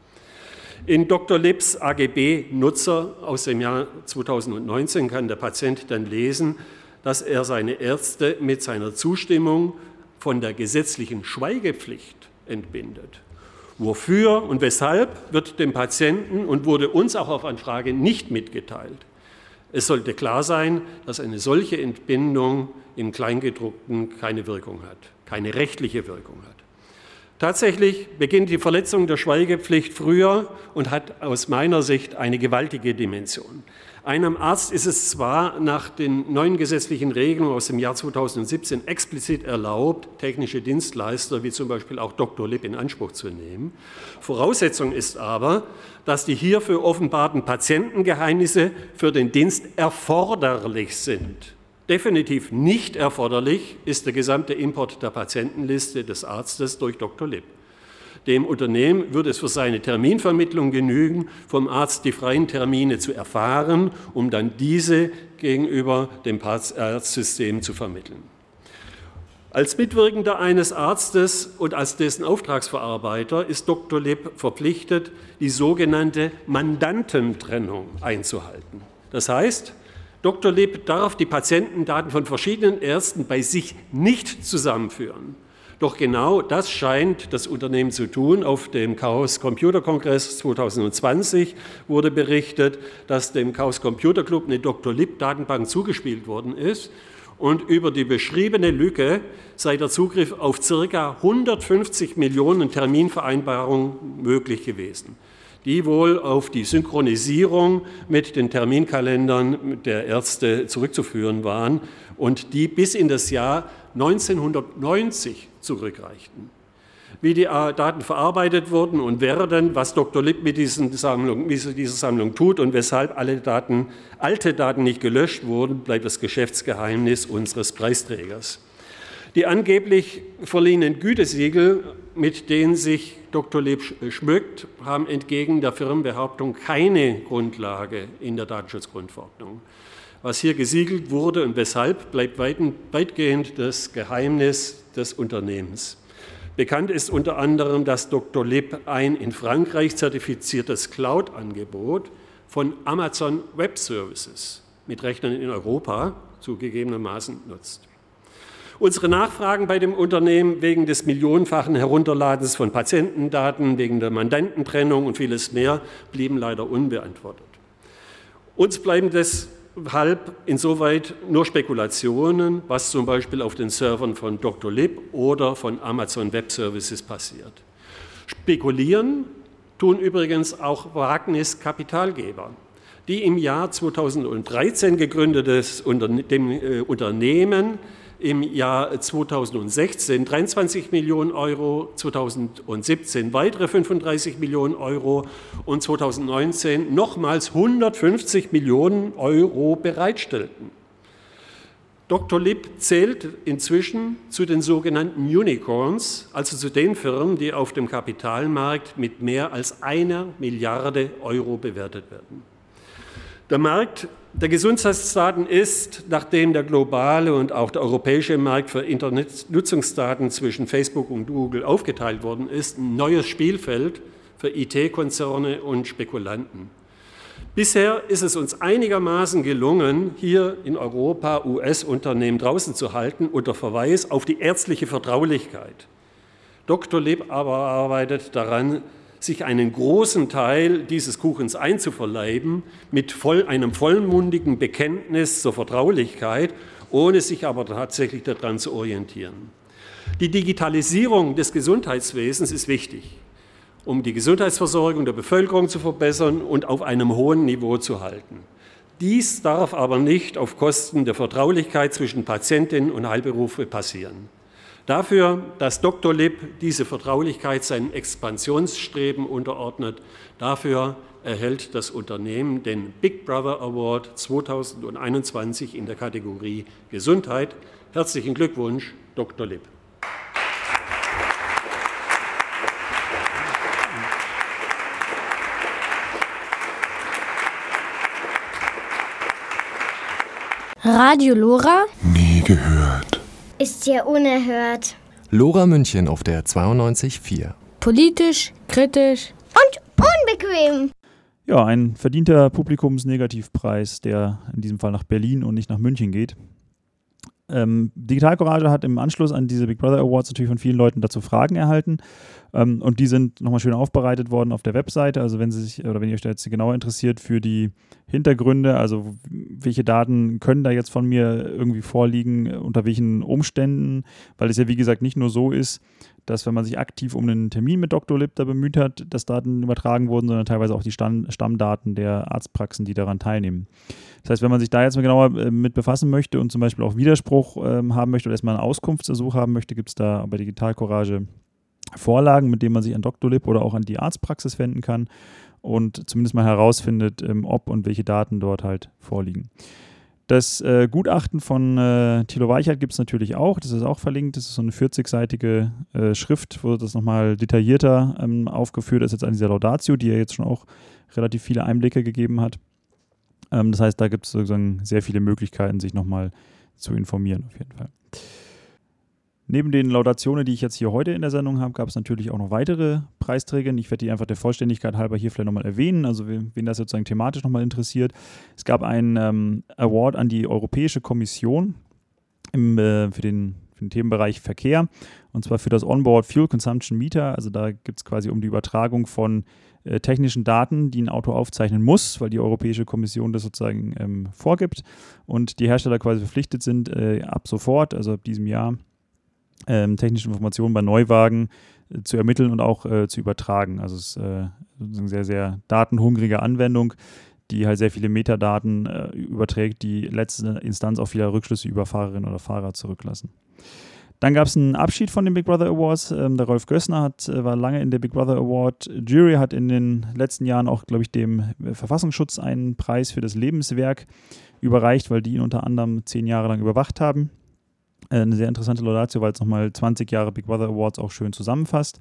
In Dr. Lips AGB Nutzer aus dem Jahr 2019 kann der Patient dann lesen, dass er seine Ärzte mit seiner Zustimmung von der gesetzlichen Schweigepflicht entbindet. Wofür und weshalb wird dem Patienten und wurde uns auch auf Anfrage nicht mitgeteilt. Es sollte klar sein, dass eine solche Entbindung im Kleingedruckten keine Wirkung hat, keine rechtliche Wirkung hat. Tatsächlich beginnt die Verletzung der Schweigepflicht früher und hat aus meiner Sicht eine gewaltige Dimension. Einem Arzt ist es zwar nach den neuen gesetzlichen Regelungen aus dem Jahr 2017 explizit erlaubt, technische Dienstleister wie zum Beispiel auch Dr. Lipp in Anspruch zu nehmen. Voraussetzung ist aber, dass die hierfür offenbarten Patientengeheimnisse für den Dienst erforderlich sind. Definitiv nicht erforderlich ist der gesamte Import der Patientenliste des Arztes durch Dr. Lipp. Dem Unternehmen würde es für seine Terminvermittlung genügen, vom Arzt die freien Termine zu erfahren, um dann diese gegenüber dem Arztsystem zu vermitteln. Als Mitwirkender eines Arztes und als dessen Auftragsverarbeiter ist Dr. Lipp verpflichtet, die sogenannte Mandantentrennung einzuhalten. Das heißt, Dr. Lipp darf die Patientendaten von verschiedenen Ärzten bei sich nicht zusammenführen. Doch genau das scheint das Unternehmen zu tun. Auf dem Chaos Computer Kongress 2020 wurde berichtet, dass dem Chaos Computer Club eine Dr. Lipp Datenbank zugespielt worden ist und über die beschriebene Lücke sei der Zugriff auf ca. 150 Millionen Terminvereinbarungen möglich gewesen die wohl auf die Synchronisierung mit den Terminkalendern der Ärzte zurückzuführen waren und die bis in das Jahr 1990 zurückreichten. Wie die Daten verarbeitet wurden und werden, was Dr. Lipp mit Sammlung, dieser Sammlung tut und weshalb alle Daten, alte Daten nicht gelöscht wurden, bleibt das Geschäftsgeheimnis unseres Preisträgers. Die angeblich verliehenen Gütesiegel, mit denen sich Dr. Leb schmückt, haben entgegen der Firmenbehauptung keine Grundlage in der Datenschutzgrundverordnung. Was hier gesiegelt wurde und weshalb, bleibt weitgehend das Geheimnis des Unternehmens. Bekannt ist unter anderem, dass Dr. Lib ein in Frankreich zertifiziertes Cloud-Angebot von Amazon Web Services mit Rechnern in Europa zugegebenermaßen nutzt. Unsere Nachfragen bei dem Unternehmen wegen des millionenfachen Herunterladens von Patientendaten, wegen der Mandantentrennung und vieles mehr blieben leider unbeantwortet. Uns bleiben deshalb insoweit nur Spekulationen, was zum Beispiel auf den Servern von Dr. Lib oder von Amazon Web Services passiert. Spekulieren tun übrigens auch Wagnis Kapitalgeber die im Jahr 2013 gegründetes äh, Unternehmen im Jahr 2016 23 Millionen Euro, 2017 weitere 35 Millionen Euro und 2019 nochmals 150 Millionen Euro bereitstellten. Dr. Lipp zählt inzwischen zu den sogenannten Unicorns, also zu den Firmen, die auf dem Kapitalmarkt mit mehr als einer Milliarde Euro bewertet werden. Der Markt der Gesundheitsdaten ist, nachdem der globale und auch der europäische Markt für Internetnutzungsdaten zwischen Facebook und Google aufgeteilt worden ist, ein neues Spielfeld für IT-Konzerne und Spekulanten. Bisher ist es uns einigermaßen gelungen, hier in Europa US-Unternehmen draußen zu halten unter Verweis auf die ärztliche Vertraulichkeit. Dr. Lipp aber arbeitet daran, sich einen großen Teil dieses Kuchens einzuverleiben mit voll, einem vollmundigen Bekenntnis zur Vertraulichkeit, ohne sich aber tatsächlich daran zu orientieren. Die Digitalisierung des Gesundheitswesens ist wichtig, um die Gesundheitsversorgung der Bevölkerung zu verbessern und auf einem hohen Niveau zu halten. Dies darf aber nicht auf Kosten der Vertraulichkeit zwischen Patientinnen und Heilberufe passieren. Dafür, dass Dr. Lipp diese Vertraulichkeit seinem Expansionsstreben unterordnet, dafür erhält das Unternehmen den Big Brother Award 2021 in der Kategorie Gesundheit. Herzlichen Glückwunsch, Dr. Lipp. Radio Lora? Nie gehört. Ist ja unerhört. Lora München auf der 92.4. Politisch, kritisch und unbequem. Ja, ein verdienter Publikumsnegativpreis, der in diesem Fall nach Berlin und nicht nach München geht. Ähm, Digital Courage hat im Anschluss an diese Big Brother Awards natürlich von vielen Leuten dazu Fragen erhalten. Ähm, und die sind nochmal schön aufbereitet worden auf der Webseite. Also wenn Sie sich oder wenn ihr euch da jetzt genauer interessiert für die Hintergründe, also welche Daten können da jetzt von mir irgendwie vorliegen, unter welchen Umständen, weil es ja wie gesagt nicht nur so ist, dass wenn man sich aktiv um einen Termin mit Dr. Lipp da bemüht hat, dass Daten übertragen wurden, sondern teilweise auch die Stammdaten der Arztpraxen, die daran teilnehmen. Das heißt, wenn man sich da jetzt mal genauer äh, mit befassen möchte und zum Beispiel auch Widerspruch ähm, haben möchte oder erstmal einen Auskunftsersuch haben möchte, gibt es da bei Digital Courage Vorlagen, mit denen man sich an. Lip oder auch an die Arztpraxis wenden kann und zumindest mal herausfindet, ähm, ob und welche Daten dort halt vorliegen. Das äh, Gutachten von äh, Thilo Weichert gibt es natürlich auch. Das ist auch verlinkt. Das ist so eine 40-seitige äh, Schrift, wo das nochmal detaillierter ähm, aufgeführt ist, jetzt an dieser Laudatio, die ja jetzt schon auch relativ viele Einblicke gegeben hat. Ähm, das heißt, da gibt es sozusagen sehr viele Möglichkeiten, sich nochmal zu informieren, auf jeden Fall. Neben den Laudationen, die ich jetzt hier heute in der Sendung habe, gab es natürlich auch noch weitere Preisträger. Ich werde die einfach der Vollständigkeit halber hier vielleicht nochmal erwähnen, also wen das sozusagen thematisch nochmal interessiert. Es gab einen ähm, Award an die Europäische Kommission im, äh, für, den, den Themenbereich Verkehr und zwar für das Onboard Fuel Consumption Meter. Also da gibt es quasi um die Übertragung von äh, technischen Daten, die ein Auto aufzeichnen muss, weil die Europäische Kommission das sozusagen ähm, vorgibt und die Hersteller quasi verpflichtet sind, äh, ab sofort, also ab diesem Jahr, ähm, technische Informationen bei Neuwagen äh, zu ermitteln und auch äh, zu übertragen. Also es ist äh, eine sehr, sehr datenhungrige Anwendung, die halt sehr viele Metadaten äh, überträgt, die letzte Instanz auch viele Rückschlüsse über Fahrerinnen oder Fahrer zurücklassen. Dann gab es einen Abschied von den Big Brother Awards. Ähm, der Rolf Gössner hat, äh, war lange in der Big Brother Award Jury, hat in den letzten Jahren auch, glaube ich, dem äh, Verfassungsschutz einen Preis für das Lebenswerk überreicht, weil die ihn unter anderem zehn Jahre lang überwacht haben. Äh, eine sehr interessante Laudatio, weil es nochmal 20 Jahre Big Brother Awards auch schön zusammenfasst.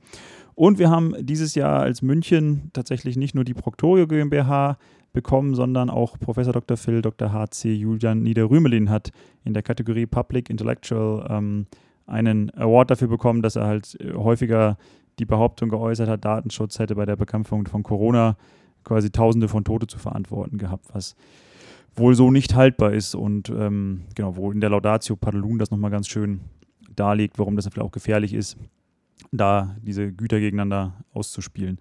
Und wir haben dieses Jahr als München tatsächlich nicht nur die Proctorio GmbH bekommen, sondern auch Professor Dr. Phil, Dr. HC Julian Niederrümelin hat in der Kategorie Public Intellectual ähm, einen Award dafür bekommen, dass er halt äh, häufiger die Behauptung geäußert hat, Datenschutz hätte bei der Bekämpfung von Corona quasi Tausende von Tote zu verantworten gehabt, was wohl so nicht haltbar ist und ähm, genau, wo in der Laudatio Padelun das nochmal ganz schön darlegt, warum das vielleicht auch gefährlich ist, da diese Güter gegeneinander auszuspielen.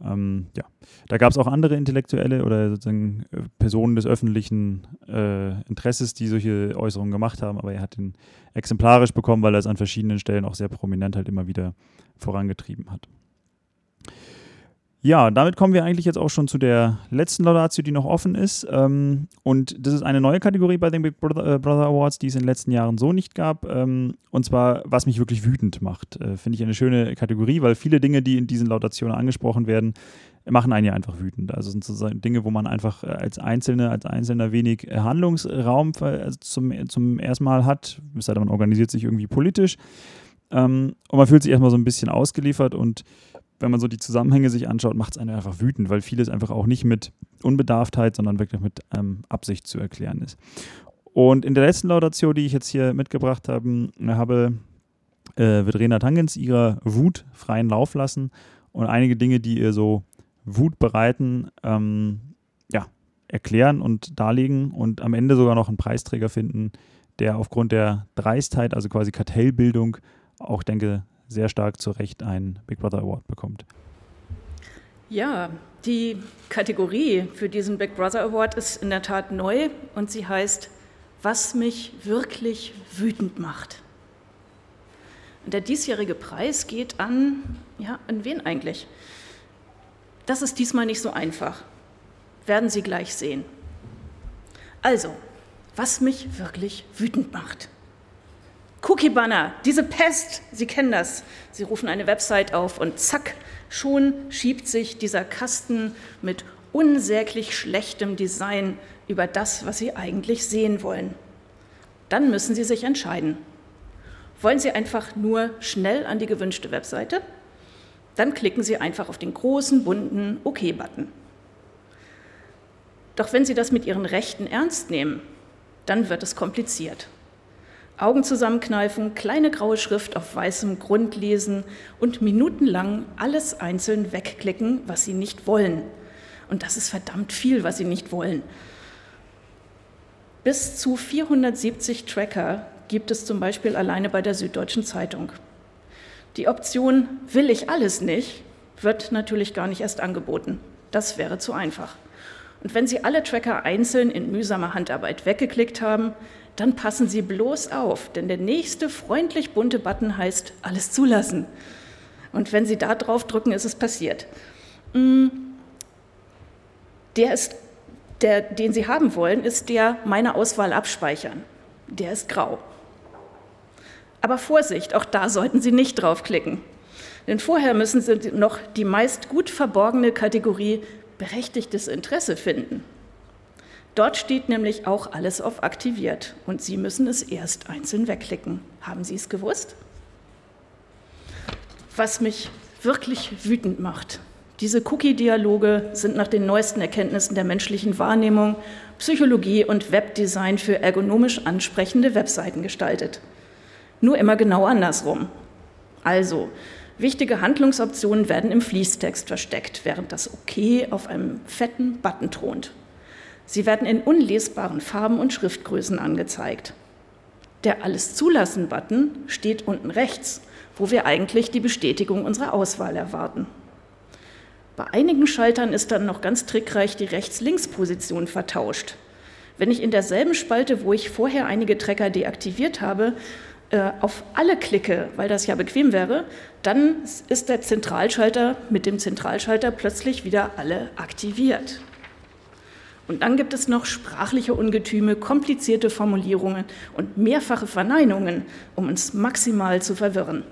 Ähm, ja, da gab es auch andere Intellektuelle oder sozusagen äh, Personen des öffentlichen äh, Interesses, die solche Äußerungen gemacht haben, aber er hat ihn exemplarisch bekommen, weil er es an verschiedenen Stellen auch sehr prominent halt immer wieder vorangetrieben hat. Ja, damit kommen wir eigentlich jetzt auch schon zu der letzten Laudatio, die noch offen ist. Ähm, und das ist eine neue Kategorie bei den Big Brother, äh, Brother Awards, die es in den letzten Jahren so nicht gab. Ähm, und zwar, was mich wirklich wütend macht. Äh, Finde ich eine schöne Kategorie, weil viele Dinge, die in diesen Lautationen angesprochen werden, machen einen ja einfach wütend. Also sind so Dinge, wo man einfach äh, als Einzelne, als Einzelner wenig Handlungsraum also zum, zum ersten Mal hat. Es sei denn, man organisiert sich irgendwie politisch. Ähm, und man fühlt sich erstmal so ein bisschen ausgeliefert und wenn man so die Zusammenhänge sich anschaut, macht es einen einfach wütend, weil vieles einfach auch nicht mit Unbedarftheit, sondern wirklich mit ähm, Absicht zu erklären ist. Und in der letzten Laudatio, die ich jetzt hier mitgebracht habe, habe äh, wird Rena Tangens ihrer Wut freien Lauf lassen und einige Dinge, die ihr so Wut bereiten, ähm, ja, erklären und darlegen und am Ende sogar noch einen Preisträger finden, der aufgrund der Dreistheit, also quasi Kartellbildung, auch denke, sehr stark zu Recht einen Big Brother Award bekommt. Ja, die Kategorie für diesen Big Brother Award ist in der Tat neu und sie heißt, was mich wirklich wütend macht. Und der diesjährige Preis geht an, ja, an wen eigentlich? Das ist diesmal nicht so einfach. Werden Sie gleich sehen. Also, was mich wirklich wütend macht. Cookie Banner, diese Pest, Sie kennen das. Sie rufen eine Website auf und zack, schon schiebt sich dieser Kasten mit unsäglich schlechtem Design über das, was Sie eigentlich sehen wollen. Dann müssen Sie sich entscheiden. Wollen Sie einfach nur schnell an die gewünschte Webseite? Dann klicken Sie einfach auf den großen bunten OK-Button. Doch wenn Sie das mit Ihren Rechten ernst nehmen, dann wird es kompliziert. Augen zusammenkneifen, kleine graue Schrift auf weißem Grund lesen und minutenlang alles einzeln wegklicken, was sie nicht wollen. Und das ist verdammt viel, was sie nicht wollen. Bis zu 470 Tracker gibt es zum Beispiel alleine bei der Süddeutschen Zeitung. Die Option will ich alles nicht wird natürlich gar nicht erst angeboten. Das wäre zu einfach. Und wenn Sie alle Tracker einzeln in mühsamer Handarbeit weggeklickt haben, dann passen Sie bloß auf, denn der nächste freundlich bunte Button heißt Alles zulassen. Und wenn Sie da drauf drücken, ist es passiert. Mm, der, ist, der, den Sie haben wollen, ist der Meine Auswahl abspeichern. Der ist grau. Aber Vorsicht, auch da sollten Sie nicht draufklicken. Denn vorher müssen Sie noch die meist gut verborgene Kategorie berechtigtes Interesse finden. Dort steht nämlich auch alles auf aktiviert und Sie müssen es erst einzeln wegklicken. Haben Sie es gewusst? Was mich wirklich wütend macht, diese Cookie-Dialoge sind nach den neuesten Erkenntnissen der menschlichen Wahrnehmung, Psychologie und Webdesign für ergonomisch ansprechende Webseiten gestaltet. Nur immer genau andersrum. Also, wichtige Handlungsoptionen werden im Fließtext versteckt, während das OK auf einem fetten Button thront. Sie werden in unlesbaren Farben und Schriftgrößen angezeigt. Der Alles zulassen-Button steht unten rechts, wo wir eigentlich die Bestätigung unserer Auswahl erwarten. Bei einigen Schaltern ist dann noch ganz trickreich die Rechts-Links-Position vertauscht. Wenn ich in derselben Spalte, wo ich vorher einige Trecker deaktiviert habe, äh, auf alle klicke, weil das ja bequem wäre, dann ist der Zentralschalter mit dem Zentralschalter plötzlich wieder alle aktiviert. Und dann gibt es noch sprachliche Ungetüme, komplizierte Formulierungen und mehrfache Verneinungen, um uns maximal zu verwirren.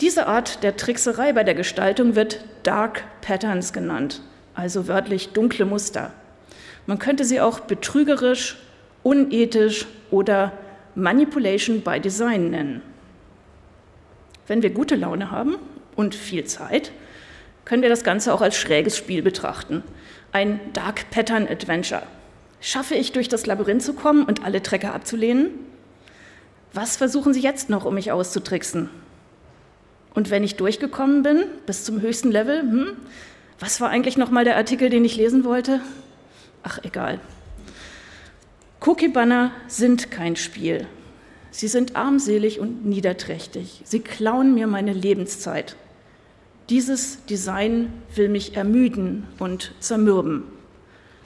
Diese Art der Trickserei bei der Gestaltung wird Dark Patterns genannt, also wörtlich dunkle Muster. Man könnte sie auch betrügerisch, unethisch oder Manipulation by Design nennen. Wenn wir gute Laune haben und viel Zeit, können wir das Ganze auch als schräges Spiel betrachten ein Dark Pattern Adventure. Schaffe ich durch das Labyrinth zu kommen und alle Trecker abzulehnen? Was versuchen Sie jetzt noch, um mich auszutricksen? Und wenn ich durchgekommen bin, bis zum höchsten Level, hm, was war eigentlich noch mal der Artikel, den ich lesen wollte? Ach, egal. Cookie-Banner sind kein Spiel. Sie sind armselig und niederträchtig. Sie klauen mir meine Lebenszeit. Dieses Design will mich ermüden und zermürben.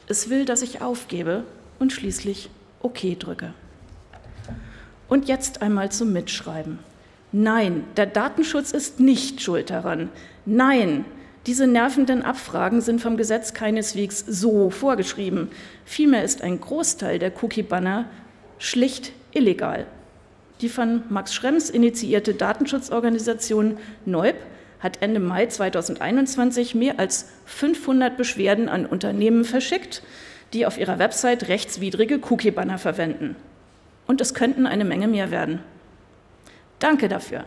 Es will, dass ich aufgebe und schließlich OK drücke. Und jetzt einmal zum Mitschreiben. Nein, der Datenschutz ist nicht schuld daran. Nein, Diese nervenden Abfragen sind vom Gesetz keineswegs so vorgeschrieben. Vielmehr ist ein Großteil der Cookie-Banner schlicht illegal. Die von Max Schrems initiierte Datenschutzorganisation NEUB hat Ende Mai 2021 mehr als 500 Beschwerden an Unternehmen verschickt, die auf ihrer Website rechtswidrige Cookie-Banner verwenden. Und es könnten eine Menge mehr werden. Danke dafür.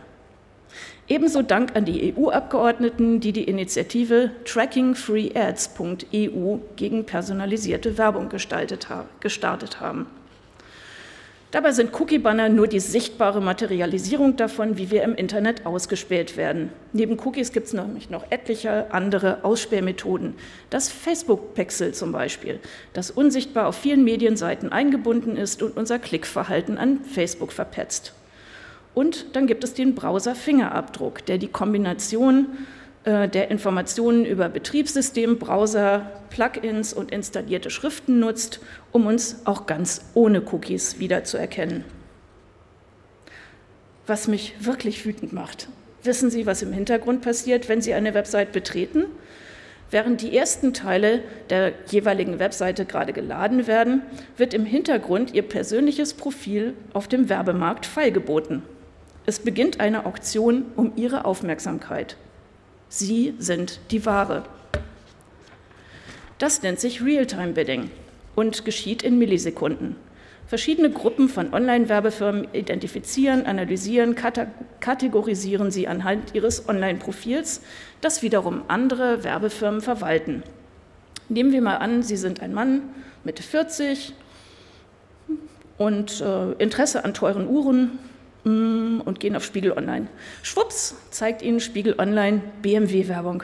Ebenso Dank an die EU-Abgeordneten, die die Initiative trackingfreeads.eu gegen personalisierte Werbung gestartet haben. Dabei sind Cookie-Banner nur die sichtbare Materialisierung davon, wie wir im Internet ausgespäht werden. Neben Cookies gibt es nämlich noch etliche andere Ausspähmethoden. Das Facebook-Pixel zum Beispiel, das unsichtbar auf vielen Medienseiten eingebunden ist und unser Klickverhalten an Facebook verpetzt. Und dann gibt es den Browser-Fingerabdruck, der die Kombination der Informationen über Betriebssystem, Browser, Plugins und installierte Schriften nutzt, um uns auch ganz ohne Cookies wiederzuerkennen. Was mich wirklich wütend macht, wissen Sie, was im Hintergrund passiert, wenn Sie eine Website betreten? Während die ersten Teile der jeweiligen Webseite gerade geladen werden, wird im Hintergrund Ihr persönliches Profil auf dem Werbemarkt feilgeboten. Es beginnt eine Auktion um ihre Aufmerksamkeit. Sie sind die Ware. Das nennt sich Real-Time-Bidding und geschieht in Millisekunden. Verschiedene Gruppen von Online-Werbefirmen identifizieren, analysieren, kategorisieren sie anhand ihres Online-Profils, das wiederum andere Werbefirmen verwalten. Nehmen wir mal an, Sie sind ein Mann, Mitte 40 und äh, Interesse an teuren Uhren, und gehen auf Spiegel Online. Schwupps zeigt Ihnen Spiegel Online BMW-Werbung.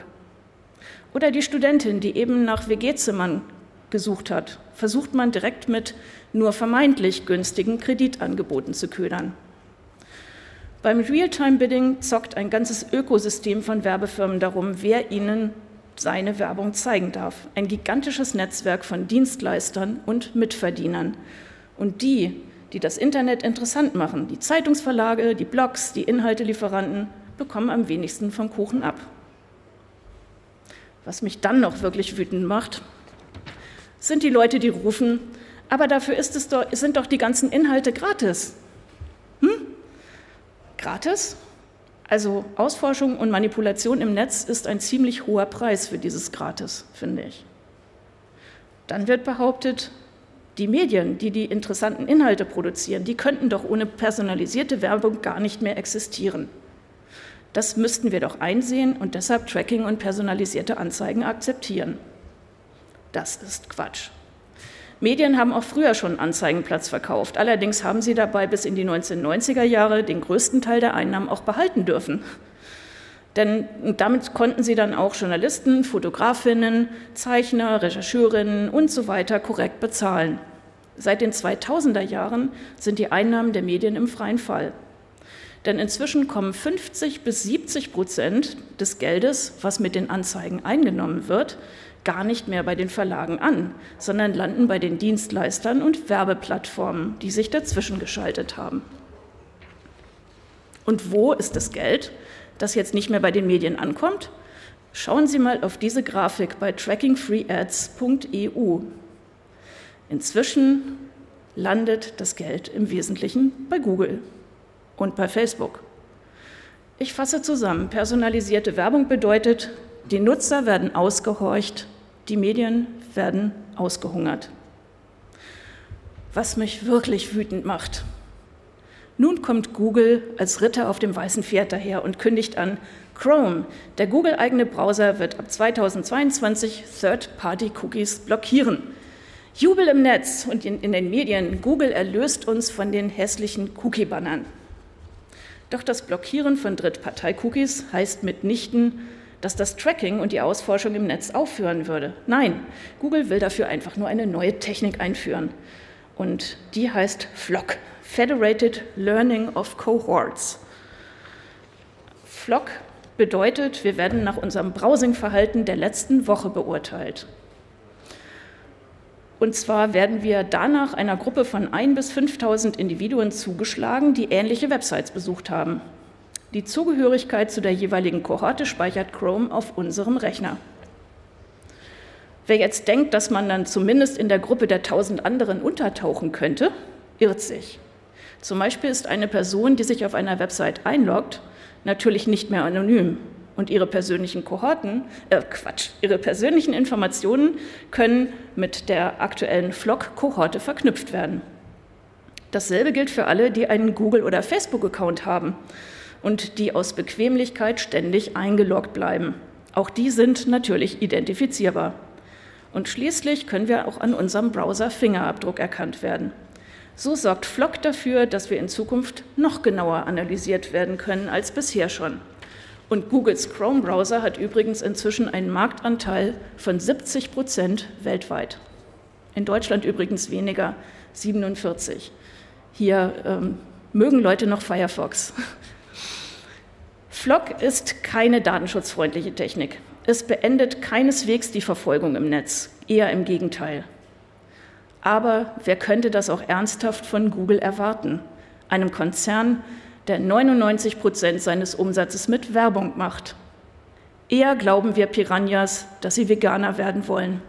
Oder die Studentin, die eben nach WG-Zimmern gesucht hat, versucht man direkt mit nur vermeintlich günstigen Kreditangeboten zu ködern. Beim Realtime-Bidding zockt ein ganzes Ökosystem von Werbefirmen darum, wer ihnen seine Werbung zeigen darf. Ein gigantisches Netzwerk von Dienstleistern und Mitverdienern. Und die, die das Internet interessant machen. Die Zeitungsverlage, die Blogs, die Inhaltelieferanten bekommen am wenigsten vom Kuchen ab. Was mich dann noch wirklich wütend macht, sind die Leute, die rufen, aber dafür doch, sind doch die ganzen Inhalte gratis. Hm? Gratis? Also Ausforschung und Manipulation im Netz ist ein ziemlich hoher Preis für dieses Gratis, finde ich. Dann wird behauptet, die Medien, die die interessanten Inhalte produzieren, die könnten doch ohne personalisierte Werbung gar nicht mehr existieren. Das müssten wir doch einsehen und deshalb Tracking und personalisierte Anzeigen akzeptieren. Das ist Quatsch. Medien haben auch früher schon Anzeigenplatz verkauft. Allerdings haben sie dabei bis in die 1990er Jahre den größten Teil der Einnahmen auch behalten dürfen. Denn damit konnten sie dann auch Journalisten, Fotografinnen, Zeichner, Rechercheurinnen und so weiter korrekt bezahlen. Seit den 2000er Jahren sind die Einnahmen der Medien im freien Fall. Denn inzwischen kommen 50 bis 70 Prozent des Geldes, was mit den Anzeigen eingenommen wird, gar nicht mehr bei den Verlagen an, sondern landen bei den Dienstleistern und Werbeplattformen, die sich dazwischen geschaltet haben. Und wo ist das Geld? Das jetzt nicht mehr bei den Medien ankommt? Schauen Sie mal auf diese Grafik bei trackingfreeads.eu. Inzwischen landet das Geld im Wesentlichen bei Google und bei Facebook. Ich fasse zusammen, personalisierte Werbung bedeutet, die Nutzer werden ausgehorcht, die Medien werden ausgehungert. Was mich wirklich wütend macht, nun kommt Google als Ritter auf dem weißen Pferd daher und kündigt an, Chrome, der Google-eigene Browser, wird ab 2022 Third-Party-Cookies blockieren. Jubel im Netz und in, in den Medien, Google erlöst uns von den hässlichen Cookie-Bannern. Doch das Blockieren von Drittpartei-Cookies heißt mitnichten, dass das Tracking und die Ausforschung im Netz aufhören würde. Nein, Google will dafür einfach nur eine neue Technik einführen. Und die heißt FLOC. Federated Learning of Cohorts. FLOC bedeutet, wir werden nach unserem Browsing-Verhalten der letzten Woche beurteilt. Und zwar werden wir danach einer Gruppe von 1.000 bis 5.000 Individuen zugeschlagen, die ähnliche Websites besucht haben. Die Zugehörigkeit zu der jeweiligen Kohorte speichert Chrome auf unserem Rechner. Wer jetzt denkt, dass man dann zumindest in der Gruppe der tausend anderen untertauchen könnte, irrt sich. Zum Beispiel ist eine Person, die sich auf einer Website einloggt, natürlich nicht mehr anonym. Und ihre persönlichen Kohorten, äh Quatsch, ihre persönlichen Informationen können mit der aktuellen Flock-Kohorte verknüpft werden. Dasselbe gilt für alle, die einen Google- oder Facebook-Account haben und die aus Bequemlichkeit ständig eingeloggt bleiben. Auch die sind natürlich identifizierbar. Und schließlich können wir auch an unserem Browser Fingerabdruck erkannt werden. So sorgt Flock dafür, dass wir in Zukunft noch genauer analysiert werden können als bisher schon. Und Googles Chrome-Browser hat übrigens inzwischen einen Marktanteil von 70 Prozent weltweit. In Deutschland übrigens weniger, 47. Hier ähm, mögen Leute noch Firefox. (laughs) Flock ist keine datenschutzfreundliche Technik. Es beendet keineswegs die Verfolgung im Netz, eher im Gegenteil. Aber wer könnte das auch ernsthaft von Google erwarten? Einem Konzern, der 99 Prozent seines Umsatzes mit Werbung macht. Eher glauben wir Piranhas, dass sie Veganer werden wollen.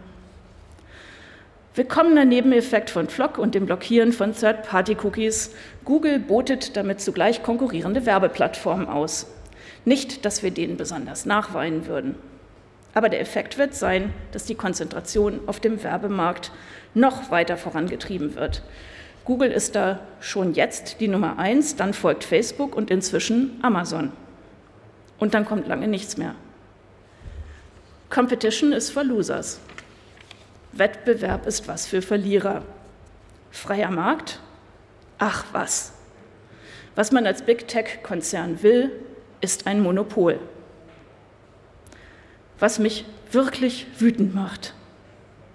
Willkommener Nebeneffekt von Flock und dem Blockieren von Third-Party-Cookies. Google botet damit zugleich konkurrierende Werbeplattformen aus. Nicht, dass wir denen besonders nachweinen würden. Aber der Effekt wird sein, dass die Konzentration auf dem Werbemarkt noch weiter vorangetrieben wird. Google ist da schon jetzt die Nummer eins, dann folgt Facebook und inzwischen Amazon. Und dann kommt lange nichts mehr. Competition ist for Losers. Wettbewerb ist was für Verlierer. Freier Markt? Ach was. Was man als Big Tech-Konzern will, ist ein Monopol. Was mich wirklich wütend macht,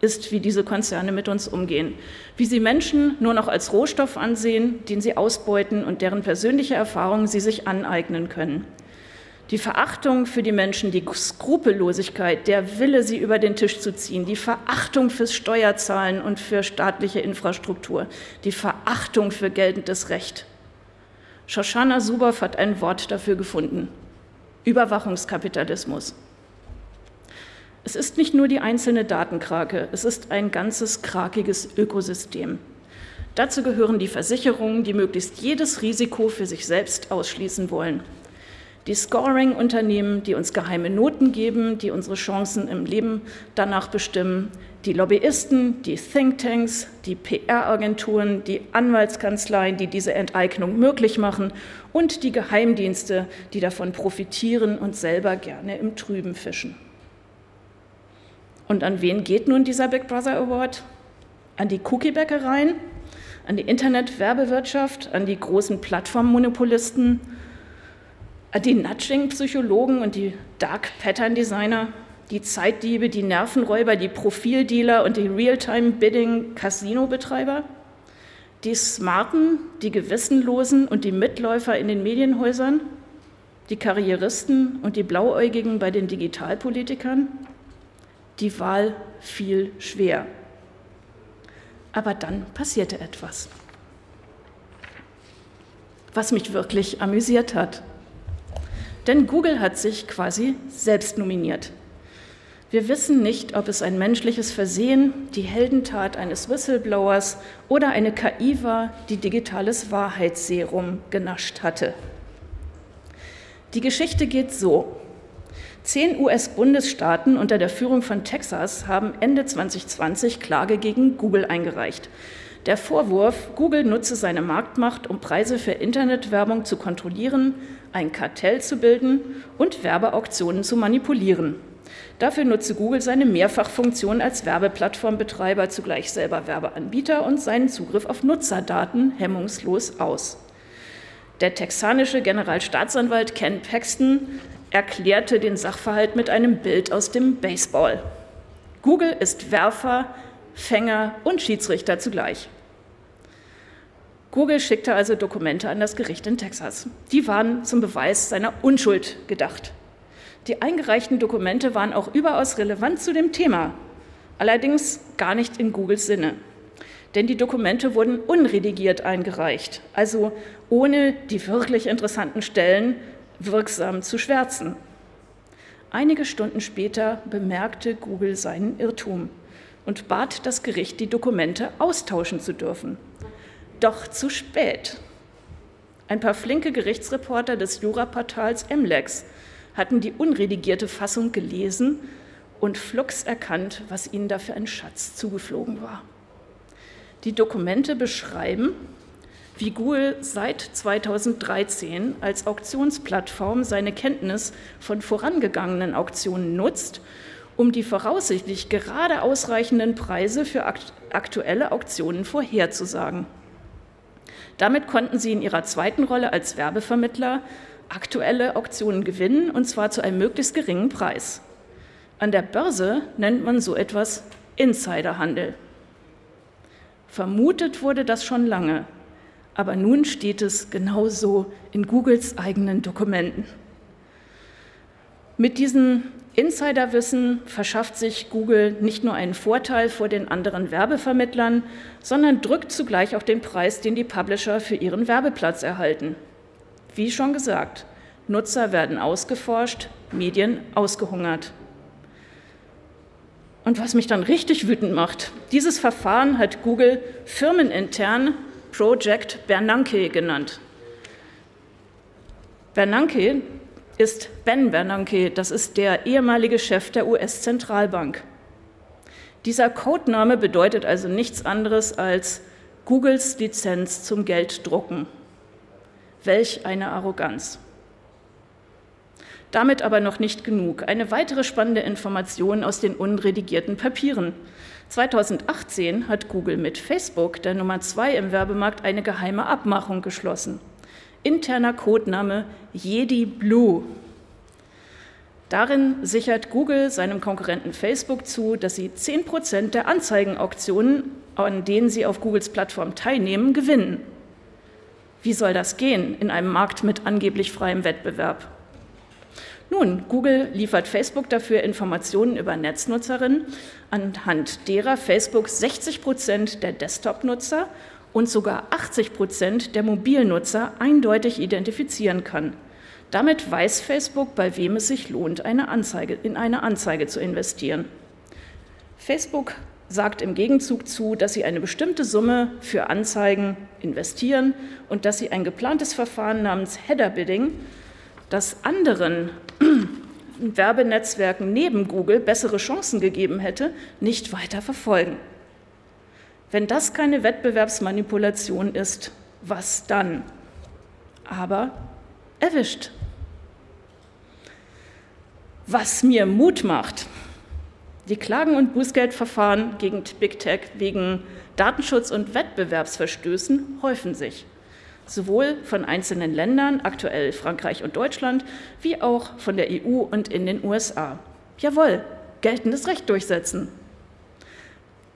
ist, wie diese Konzerne mit uns umgehen, wie sie Menschen nur noch als Rohstoff ansehen, den sie ausbeuten und deren persönliche Erfahrungen sie sich aneignen können. Die Verachtung für die Menschen, die Skrupellosigkeit, der Wille, sie über den Tisch zu ziehen, die Verachtung fürs Steuerzahlen und für staatliche Infrastruktur, die Verachtung für geltendes Recht. Shoshana Zuboff hat ein Wort dafür gefunden. Überwachungskapitalismus. Es ist nicht nur die einzelne Datenkrake, es ist ein ganzes krakiges Ökosystem. Dazu gehören die Versicherungen, die möglichst jedes Risiko für sich selbst ausschließen wollen. Die Scoring-Unternehmen, die uns geheime Noten geben, die unsere Chancen im Leben danach bestimmen. Die Lobbyisten, die Thinktanks, die PR-Agenturen, die Anwaltskanzleien, die diese Enteignung möglich machen und die Geheimdienste, die davon profitieren und selber gerne im Trüben fischen. Und an wen geht nun dieser Big Brother Award? An die Cookie-Bäckereien, an die Internet-Werbewirtschaft, an die großen Plattformmonopolisten, an die Nudging-Psychologen und die Dark-Pattern-Designer, die Zeitdiebe, die Nervenräuber, die Profildealer und die Real-Time-Bidding-Casino-Betreiber, die Smarten, die Gewissenlosen und die Mitläufer in den Medienhäusern, die Karrieristen und die Blauäugigen bei den Digitalpolitikern, die Wahl fiel schwer. Aber dann passierte etwas, was mich wirklich amüsiert hat. Denn Google hat sich quasi selbst nominiert. Wir wissen nicht, ob es ein menschliches Versehen, die Heldentat eines Whistleblowers oder eine KI war, die digitales Wahrheitsserum genascht hatte. Die Geschichte geht so. Zehn US-Bundesstaaten unter der Führung von Texas haben Ende 2020 Klage gegen Google eingereicht. Der Vorwurf, Google nutze seine Marktmacht, um Preise für Internetwerbung zu kontrollieren, ein Kartell zu bilden und Werbeauktionen zu manipulieren. Dafür nutze Google seine Mehrfachfunktion als Werbeplattformbetreiber, zugleich selber Werbeanbieter und seinen Zugriff auf Nutzerdaten hemmungslos aus. Der texanische Generalstaatsanwalt Ken Paxton erklärte den Sachverhalt mit einem Bild aus dem Baseball. Google ist Werfer, Fänger und Schiedsrichter zugleich. Google schickte also Dokumente an das Gericht in Texas. Die waren zum Beweis seiner Unschuld gedacht. Die eingereichten Dokumente waren auch überaus relevant zu dem Thema, allerdings gar nicht in Googles Sinne. Denn die Dokumente wurden unredigiert eingereicht, also ohne die wirklich interessanten Stellen wirksam zu schwärzen. Einige Stunden später bemerkte Google seinen Irrtum und bat das Gericht, die Dokumente austauschen zu dürfen. Doch zu spät. Ein paar flinke Gerichtsreporter des Juraportals MLEX hatten die unredigierte Fassung gelesen und flugs erkannt, was ihnen da für ein Schatz zugeflogen war. Die Dokumente beschreiben, wie Google seit 2013 als Auktionsplattform seine Kenntnis von vorangegangenen Auktionen nutzt, um die voraussichtlich gerade ausreichenden Preise für aktuelle Auktionen vorherzusagen. Damit konnten sie in ihrer zweiten Rolle als Werbevermittler aktuelle Auktionen gewinnen, und zwar zu einem möglichst geringen Preis. An der Börse nennt man so etwas Insiderhandel. Vermutet wurde das schon lange, aber nun steht es genauso in Googles eigenen Dokumenten. Mit diesem Insiderwissen verschafft sich Google nicht nur einen Vorteil vor den anderen Werbevermittlern, sondern drückt zugleich auch den Preis, den die Publisher für ihren Werbeplatz erhalten. Wie schon gesagt, Nutzer werden ausgeforscht, Medien ausgehungert. Und was mich dann richtig wütend macht, dieses Verfahren hat Google firmenintern Project Bernanke genannt. Bernanke ist Ben Bernanke, das ist der ehemalige Chef der US-Zentralbank. Dieser Codename bedeutet also nichts anderes als Googles Lizenz zum Gelddrucken. Welch eine Arroganz. Damit aber noch nicht genug. Eine weitere spannende Information aus den unredigierten Papieren. 2018 hat Google mit Facebook, der Nummer zwei im Werbemarkt, eine geheime Abmachung geschlossen. Interner Codename Jedi Blue. Darin sichert Google seinem Konkurrenten Facebook zu, dass sie 10 Prozent der Anzeigenauktionen, an denen sie auf Googles Plattform teilnehmen, gewinnen. Wie soll das gehen in einem Markt mit angeblich freiem Wettbewerb? Nun, Google liefert Facebook dafür Informationen über Netznutzerinnen, anhand derer Facebook 60 Prozent der Desktop-Nutzer und sogar 80 Prozent der Mobilnutzer eindeutig identifizieren kann. Damit weiß Facebook, bei wem es sich lohnt, eine Anzeige, in eine Anzeige zu investieren. Facebook sagt im Gegenzug zu, dass sie eine bestimmte Summe für Anzeigen investieren und dass sie ein geplantes Verfahren namens Header Bidding, das anderen Werbenetzwerken neben Google bessere Chancen gegeben hätte, nicht weiter verfolgen. Wenn das keine Wettbewerbsmanipulation ist, was dann? Aber erwischt. Was mir Mut macht, die Klagen und Bußgeldverfahren gegen Big Tech wegen Datenschutz und Wettbewerbsverstößen häufen sich sowohl von einzelnen Ländern, aktuell Frankreich und Deutschland, wie auch von der EU und in den USA. Jawohl, geltendes Recht durchsetzen.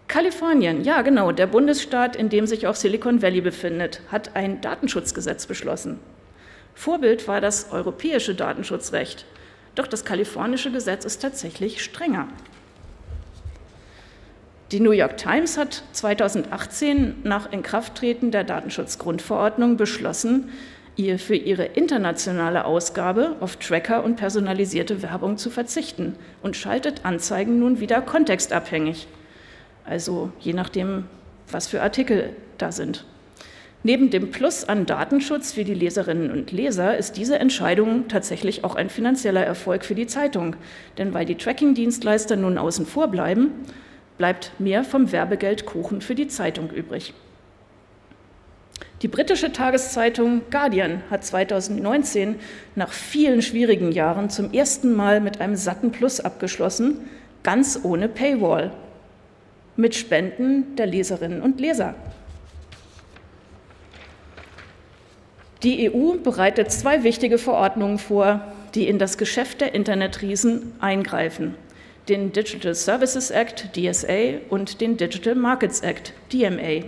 Kalifornien, ja genau, der Bundesstaat, in dem sich auch Silicon Valley befindet, hat ein Datenschutzgesetz beschlossen. Vorbild war das europäische Datenschutzrecht. Doch das kalifornische Gesetz ist tatsächlich strenger. Die New York Times hat 2018 nach Inkrafttreten der Datenschutzgrundverordnung beschlossen, ihr für ihre internationale Ausgabe auf Tracker und personalisierte Werbung zu verzichten und schaltet Anzeigen nun wieder kontextabhängig. Also je nachdem, was für Artikel da sind. Neben dem Plus an Datenschutz für die Leserinnen und Leser ist diese Entscheidung tatsächlich auch ein finanzieller Erfolg für die Zeitung. Denn weil die Tracking-Dienstleister nun außen vor bleiben, bleibt mehr vom Werbegeldkuchen für die Zeitung übrig. Die britische Tageszeitung Guardian hat 2019 nach vielen schwierigen Jahren zum ersten Mal mit einem satten Plus abgeschlossen, ganz ohne Paywall, mit Spenden der Leserinnen und Leser. Die EU bereitet zwei wichtige Verordnungen vor, die in das Geschäft der Internetriesen eingreifen den Digital Services Act, DSA, und den Digital Markets Act, DMA.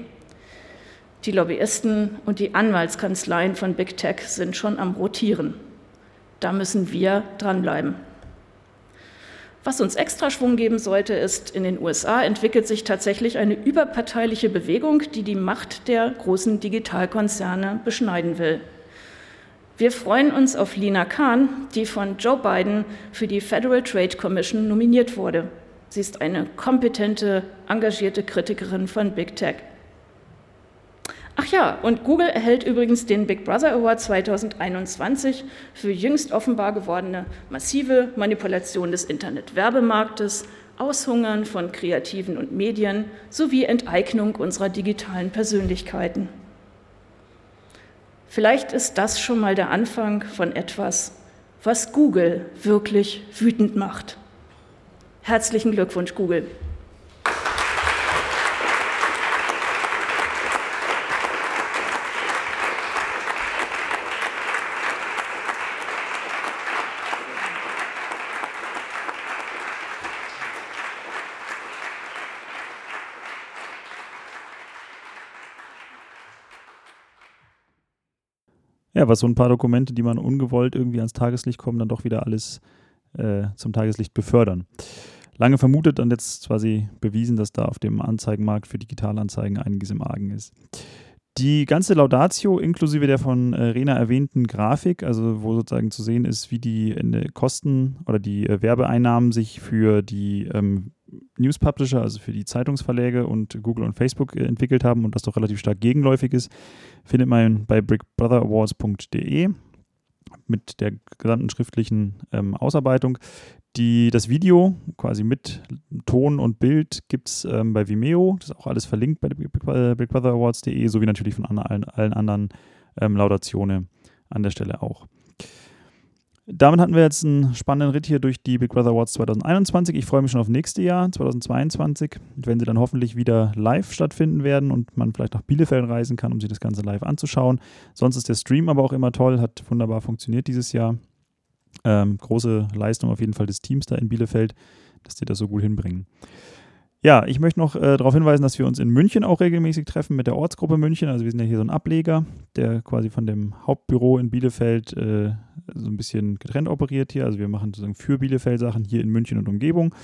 Die Lobbyisten und die Anwaltskanzleien von Big Tech sind schon am Rotieren. Da müssen wir dranbleiben. Was uns extra Schwung geben sollte, ist, in den USA entwickelt sich tatsächlich eine überparteiliche Bewegung, die die Macht der großen Digitalkonzerne beschneiden will. Wir freuen uns auf Lina Kahn, die von Joe Biden für die Federal Trade Commission nominiert wurde. Sie ist eine kompetente, engagierte Kritikerin von Big Tech. Ach ja, und Google erhält übrigens den Big Brother Award 2021 für jüngst offenbar gewordene massive Manipulation des Internetwerbemarktes, Aushungern von Kreativen und Medien sowie Enteignung unserer digitalen Persönlichkeiten. Vielleicht ist das schon mal der Anfang von etwas, was Google wirklich wütend macht. Herzlichen Glückwunsch, Google. Ja, was so ein paar Dokumente, die man ungewollt irgendwie ans Tageslicht kommen, dann doch wieder alles äh, zum Tageslicht befördern. Lange vermutet und jetzt quasi bewiesen, dass da auf dem Anzeigenmarkt für Digitalanzeigen einiges im Argen ist. Die ganze Laudatio inklusive der von äh, Rena erwähnten Grafik, also wo sozusagen zu sehen ist, wie die äh, Kosten oder die äh, Werbeeinnahmen sich für die ähm, News Publisher, also für die Zeitungsverläge und Google und Facebook äh, entwickelt haben und das doch relativ stark gegenläufig ist, findet man bei brickbrotherawards.de mit der gesamten schriftlichen ähm, Ausarbeitung. Die, das Video quasi mit Ton und Bild gibt es ähm, bei Vimeo. Das ist auch alles verlinkt bei BigBrotherAwards.de, sowie natürlich von allen, allen anderen ähm, Laudationen an der Stelle auch. Damit hatten wir jetzt einen spannenden Ritt hier durch die Big Brother Awards 2021. Ich freue mich schon auf nächste Jahr, 2022, wenn sie dann hoffentlich wieder live stattfinden werden und man vielleicht nach Bielefeld reisen kann, um sich das Ganze live anzuschauen. Sonst ist der Stream aber auch immer toll, hat wunderbar funktioniert dieses Jahr. Ähm, große Leistung auf jeden Fall des Teams da in Bielefeld, dass die das so gut hinbringen. Ja, ich möchte noch äh, darauf hinweisen, dass wir uns in München auch regelmäßig treffen mit der Ortsgruppe München. Also wir sind ja hier so ein Ableger, der quasi von dem Hauptbüro in Bielefeld äh, so ein bisschen getrennt operiert hier. Also wir machen sozusagen für Bielefeld Sachen hier in München und Umgebung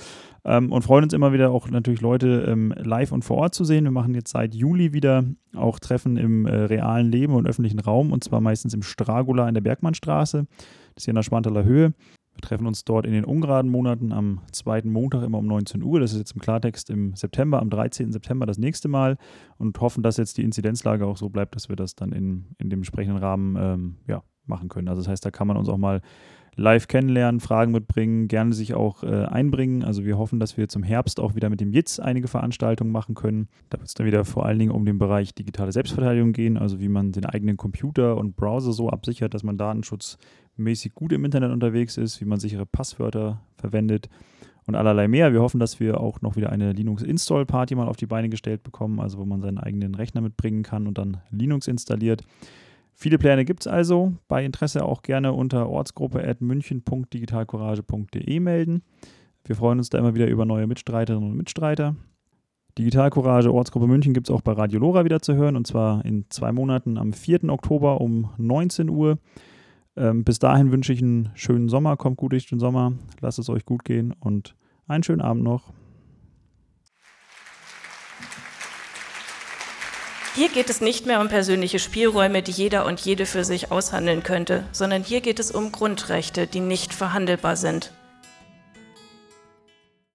ähm, und freuen uns immer wieder auch natürlich Leute ähm, live und vor Ort zu sehen. Wir machen jetzt seit Juli wieder auch Treffen im äh, realen Leben und öffentlichen Raum und zwar meistens im Stragula in der Bergmannstraße. Das ist hier in der Schwantaler Höhe. Wir treffen uns dort in den ungeraden Monaten am zweiten Montag immer um 19 Uhr. Das ist jetzt im Klartext im September, am 13. September das nächste Mal und hoffen, dass jetzt die Inzidenzlage auch so bleibt, dass wir das dann in, in dem entsprechenden Rahmen ähm, ja, machen können. Also das heißt, da kann man uns auch mal live kennenlernen, Fragen mitbringen, gerne sich auch äh, einbringen. Also wir hoffen, dass wir zum Herbst auch wieder mit dem JITS einige Veranstaltungen machen können. Da wird es dann wieder vor allen Dingen um den Bereich digitale Selbstverteidigung gehen, also wie man den eigenen Computer und Browser so absichert, dass man datenschutzmäßig gut im Internet unterwegs ist, wie man sichere Passwörter verwendet und allerlei mehr. Wir hoffen, dass wir auch noch wieder eine Linux-Install-Party mal auf die Beine gestellt bekommen, also wo man seinen eigenen Rechner mitbringen kann und dann Linux installiert. Viele Pläne gibt es also. Bei Interesse auch gerne unter ortsgruppe.münchen.digitalcourage.de melden. Wir freuen uns da immer wieder über neue Mitstreiterinnen und Mitstreiter. Digitalcourage Ortsgruppe München gibt es auch bei Radio Lora wieder zu hören und zwar in zwei Monaten am 4. Oktober um 19 Uhr. Ähm, bis dahin wünsche ich einen schönen Sommer, kommt gut durch den Sommer, lasst es euch gut gehen und einen schönen Abend noch. Hier geht es nicht mehr um persönliche Spielräume, die jeder und jede für sich aushandeln könnte, sondern hier geht es um Grundrechte, die nicht verhandelbar sind.